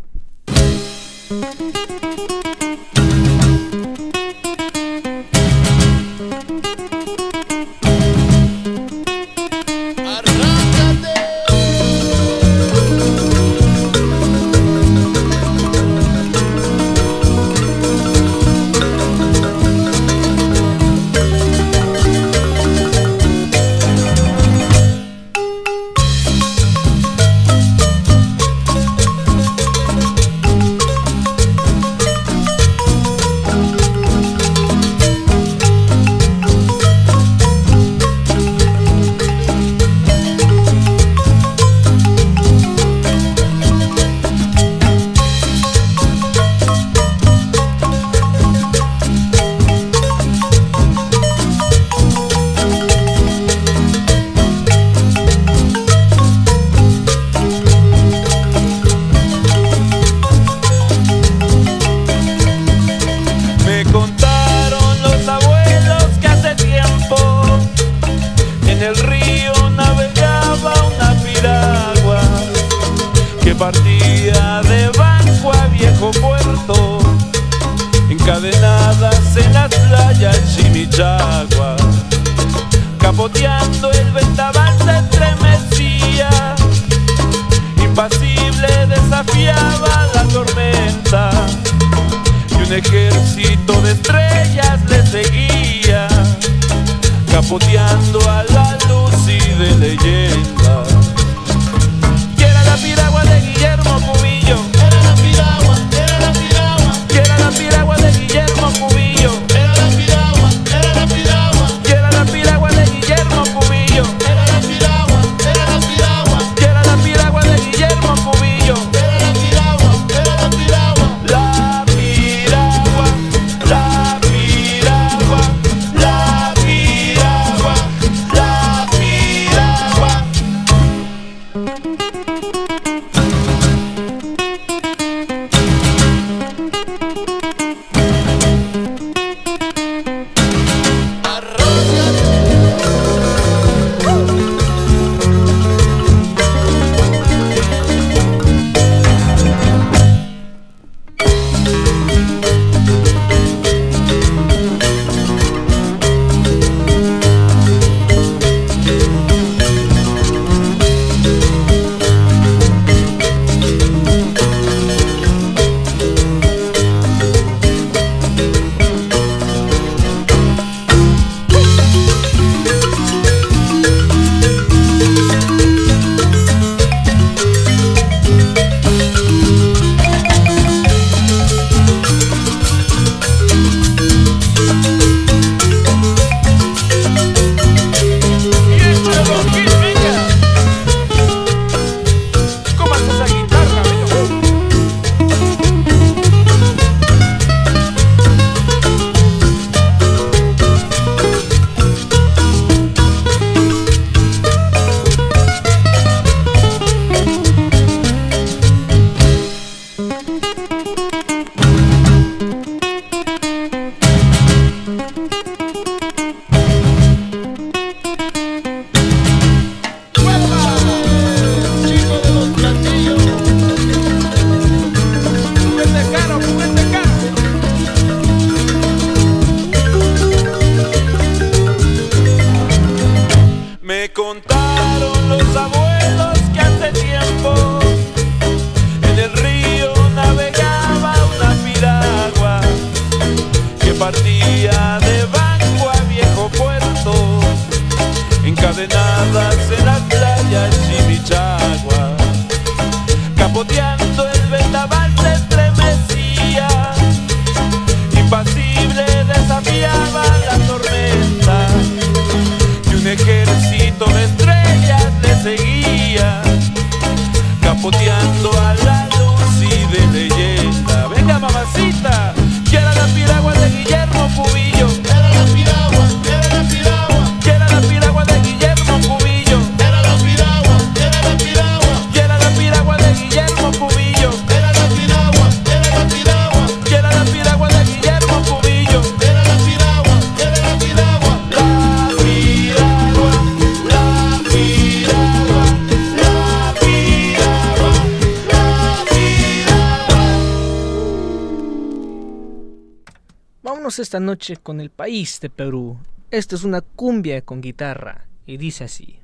esta noche con el país de Perú. Esta es una cumbia con guitarra y dice así.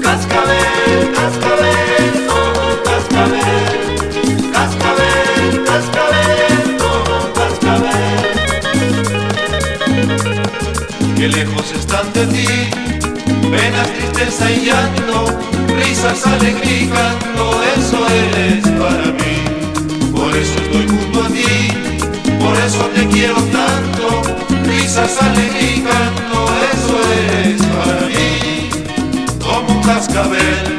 Cascabel, cascabel, oh, cascabel, cascabel, cascabel, oh, cascabel. Qué lejos están de ti tristeza llanto, risas, alegría y canto, eso eres para mí. Por eso estoy junto a ti, por eso te quiero tanto, risas, alegría y canto, eso eres para mí. Como un cascabel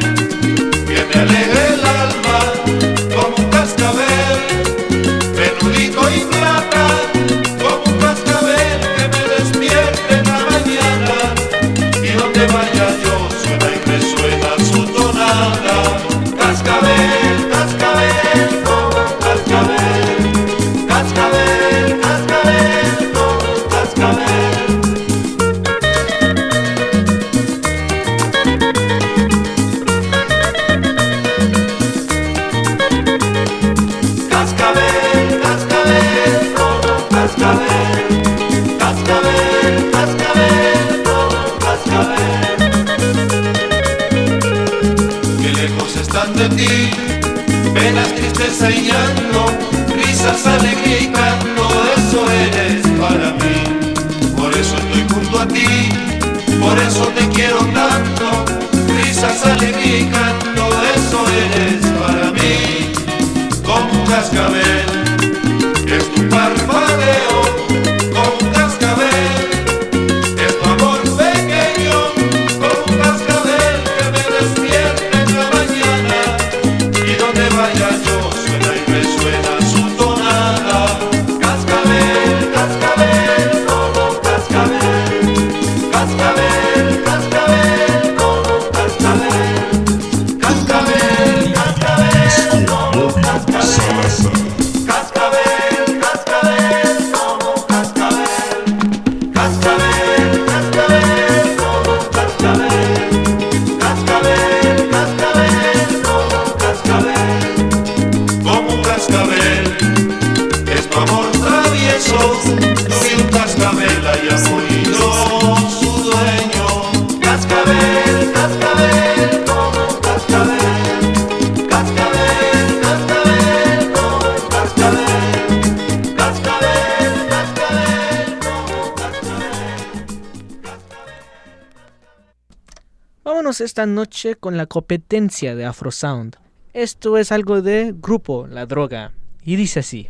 esta noche con la competencia de Afrosound. Esto es algo de grupo La Droga y dice así.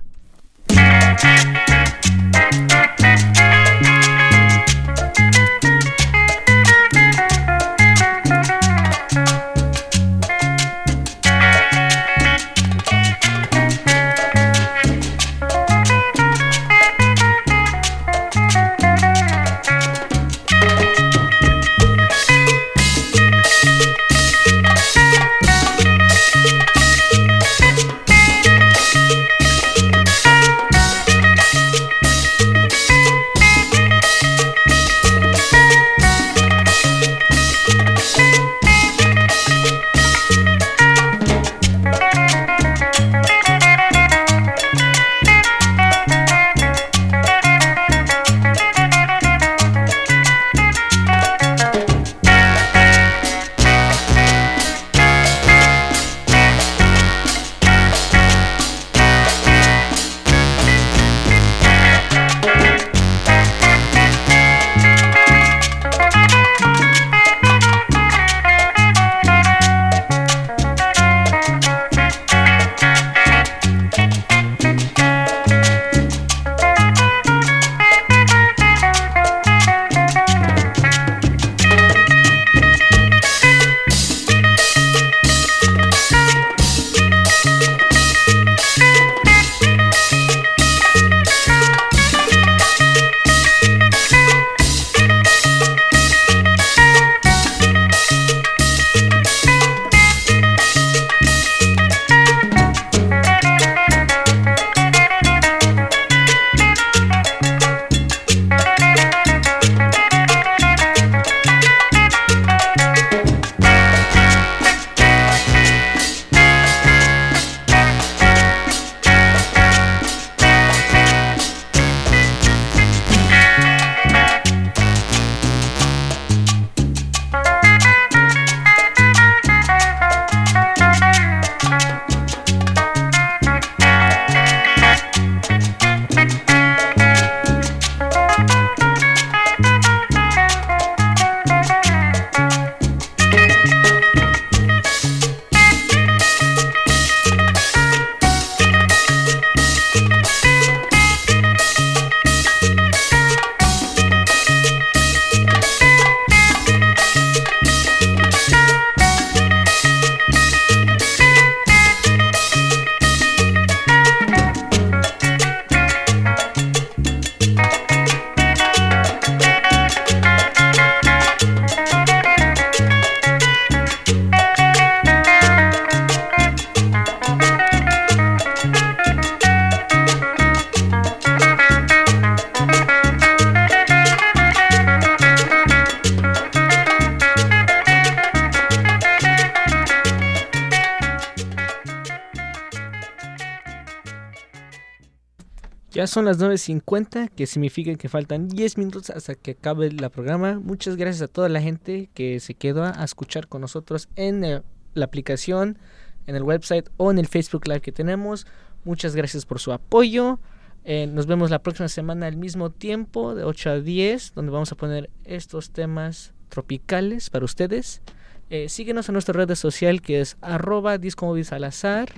Ya son las 9.50, que significa que faltan 10 minutos hasta que acabe el programa. Muchas gracias a toda la gente que se quedó a escuchar con nosotros en eh, la aplicación, en el website o en el Facebook Live que tenemos. Muchas gracias por su apoyo. Eh, nos vemos la próxima semana al mismo tiempo, de 8 a 10, donde vamos a poner estos temas tropicales para ustedes. Eh, síguenos en nuestra red social que es arroba Discomovis Salazar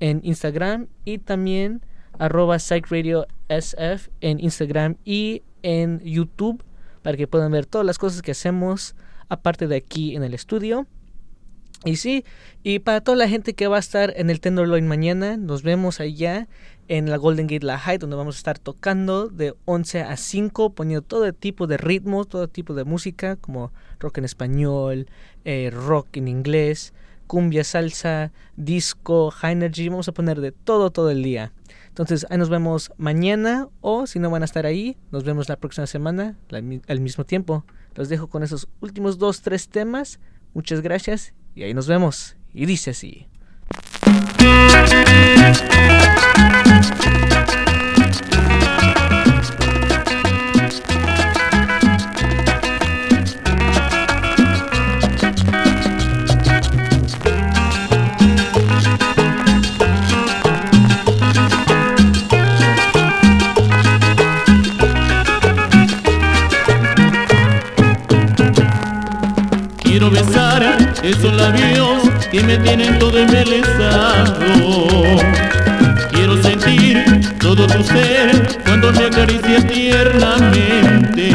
en Instagram y también arroba Psych Radio SF en Instagram y en YouTube para que puedan ver todas las cosas que hacemos aparte de aquí en el estudio. Y sí, y para toda la gente que va a estar en el Tenderloin mañana, nos vemos allá en la Golden Gate La High, donde vamos a estar tocando de 11 a 5, poniendo todo tipo de ritmos, todo tipo de música, como rock en español, eh, rock en inglés, cumbia, salsa, disco, high energy, vamos a poner de todo, todo el día. Entonces, ahí nos vemos mañana o si no van a estar ahí, nos vemos la próxima semana al mismo tiempo. Los dejo con esos últimos dos, tres temas. Muchas gracias y ahí nos vemos. Y dice así. Quiero besar esos labios que me tienen todo embelesado. Quiero sentir todo tu ser cuando me acaricias tiernamente.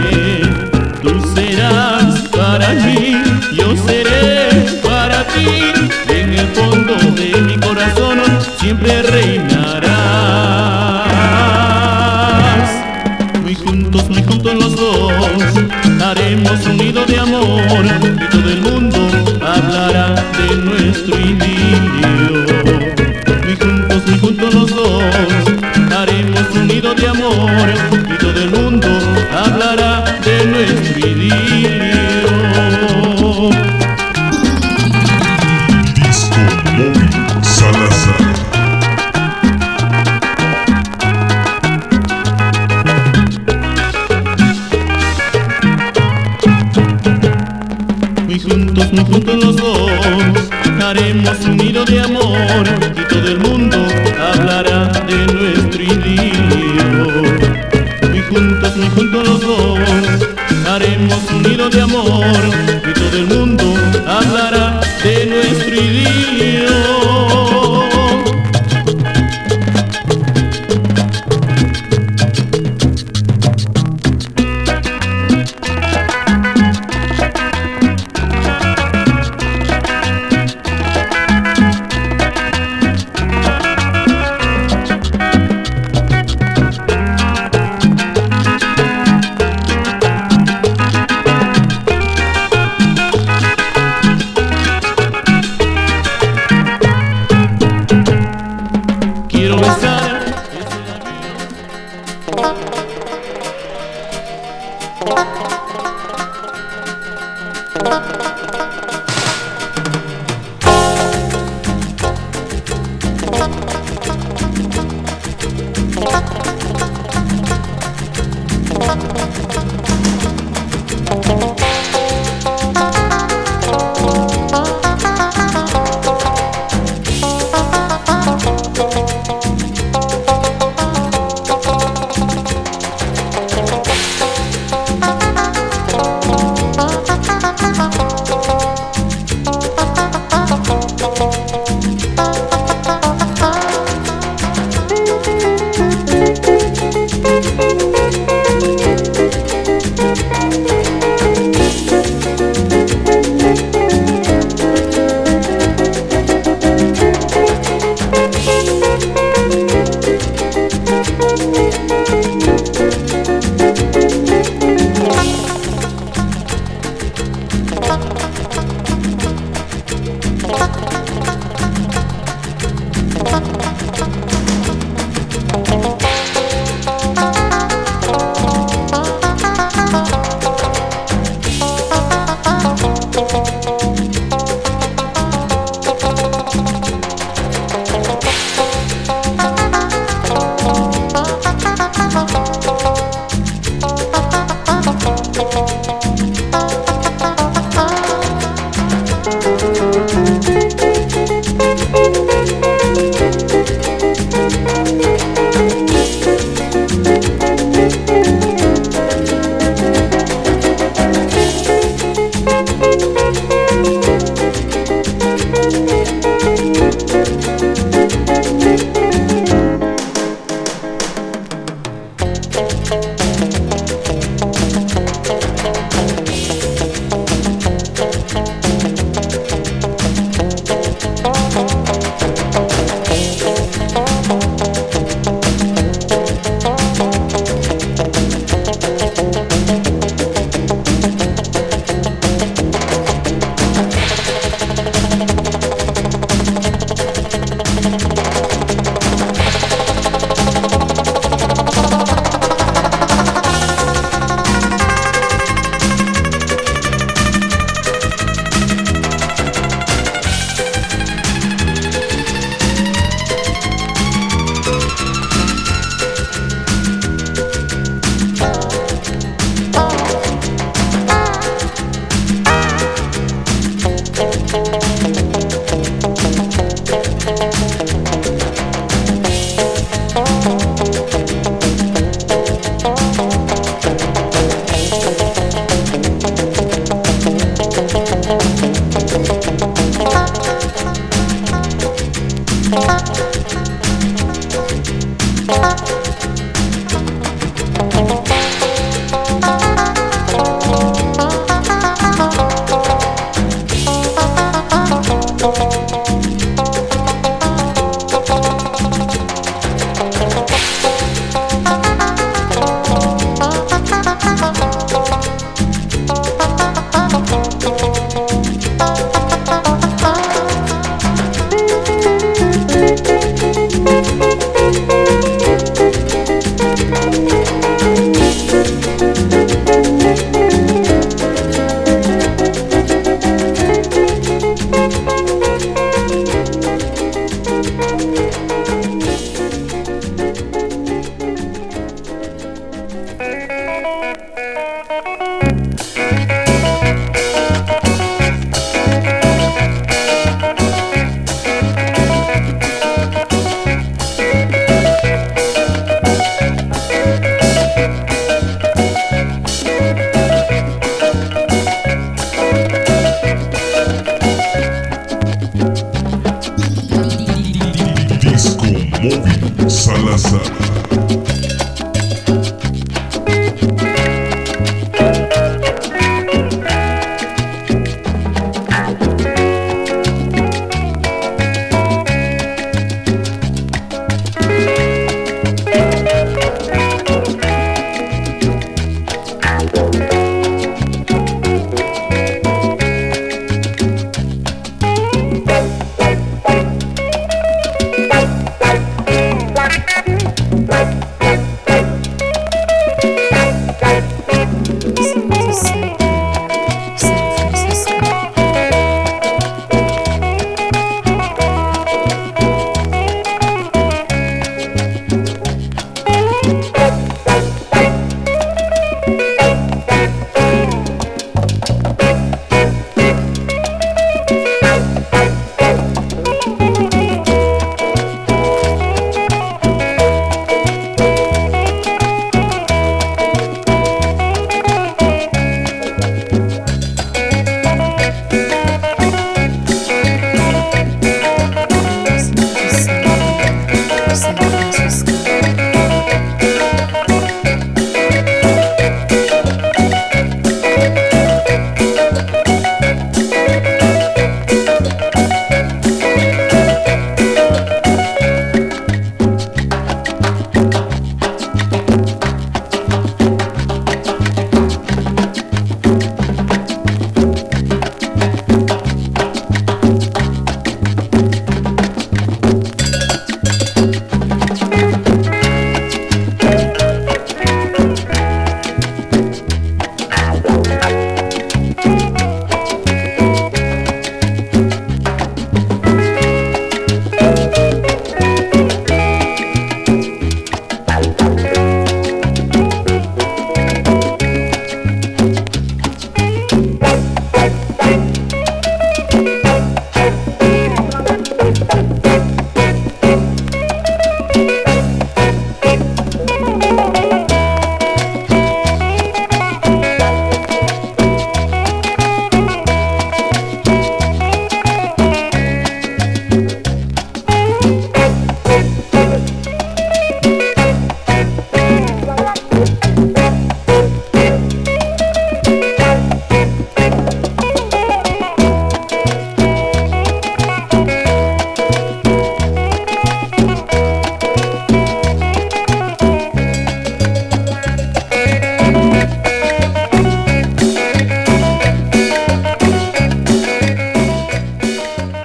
Tú serás para mí, yo seré para ti. En el fondo de mi corazón siempre reinarás. Amor y todo el mundo juntos, los dos, haremos un nido de amor y todo el mundo hablará de nuestro idilio. Muy juntos, muy juntos los dos, haremos un nido de amor y todo el mundo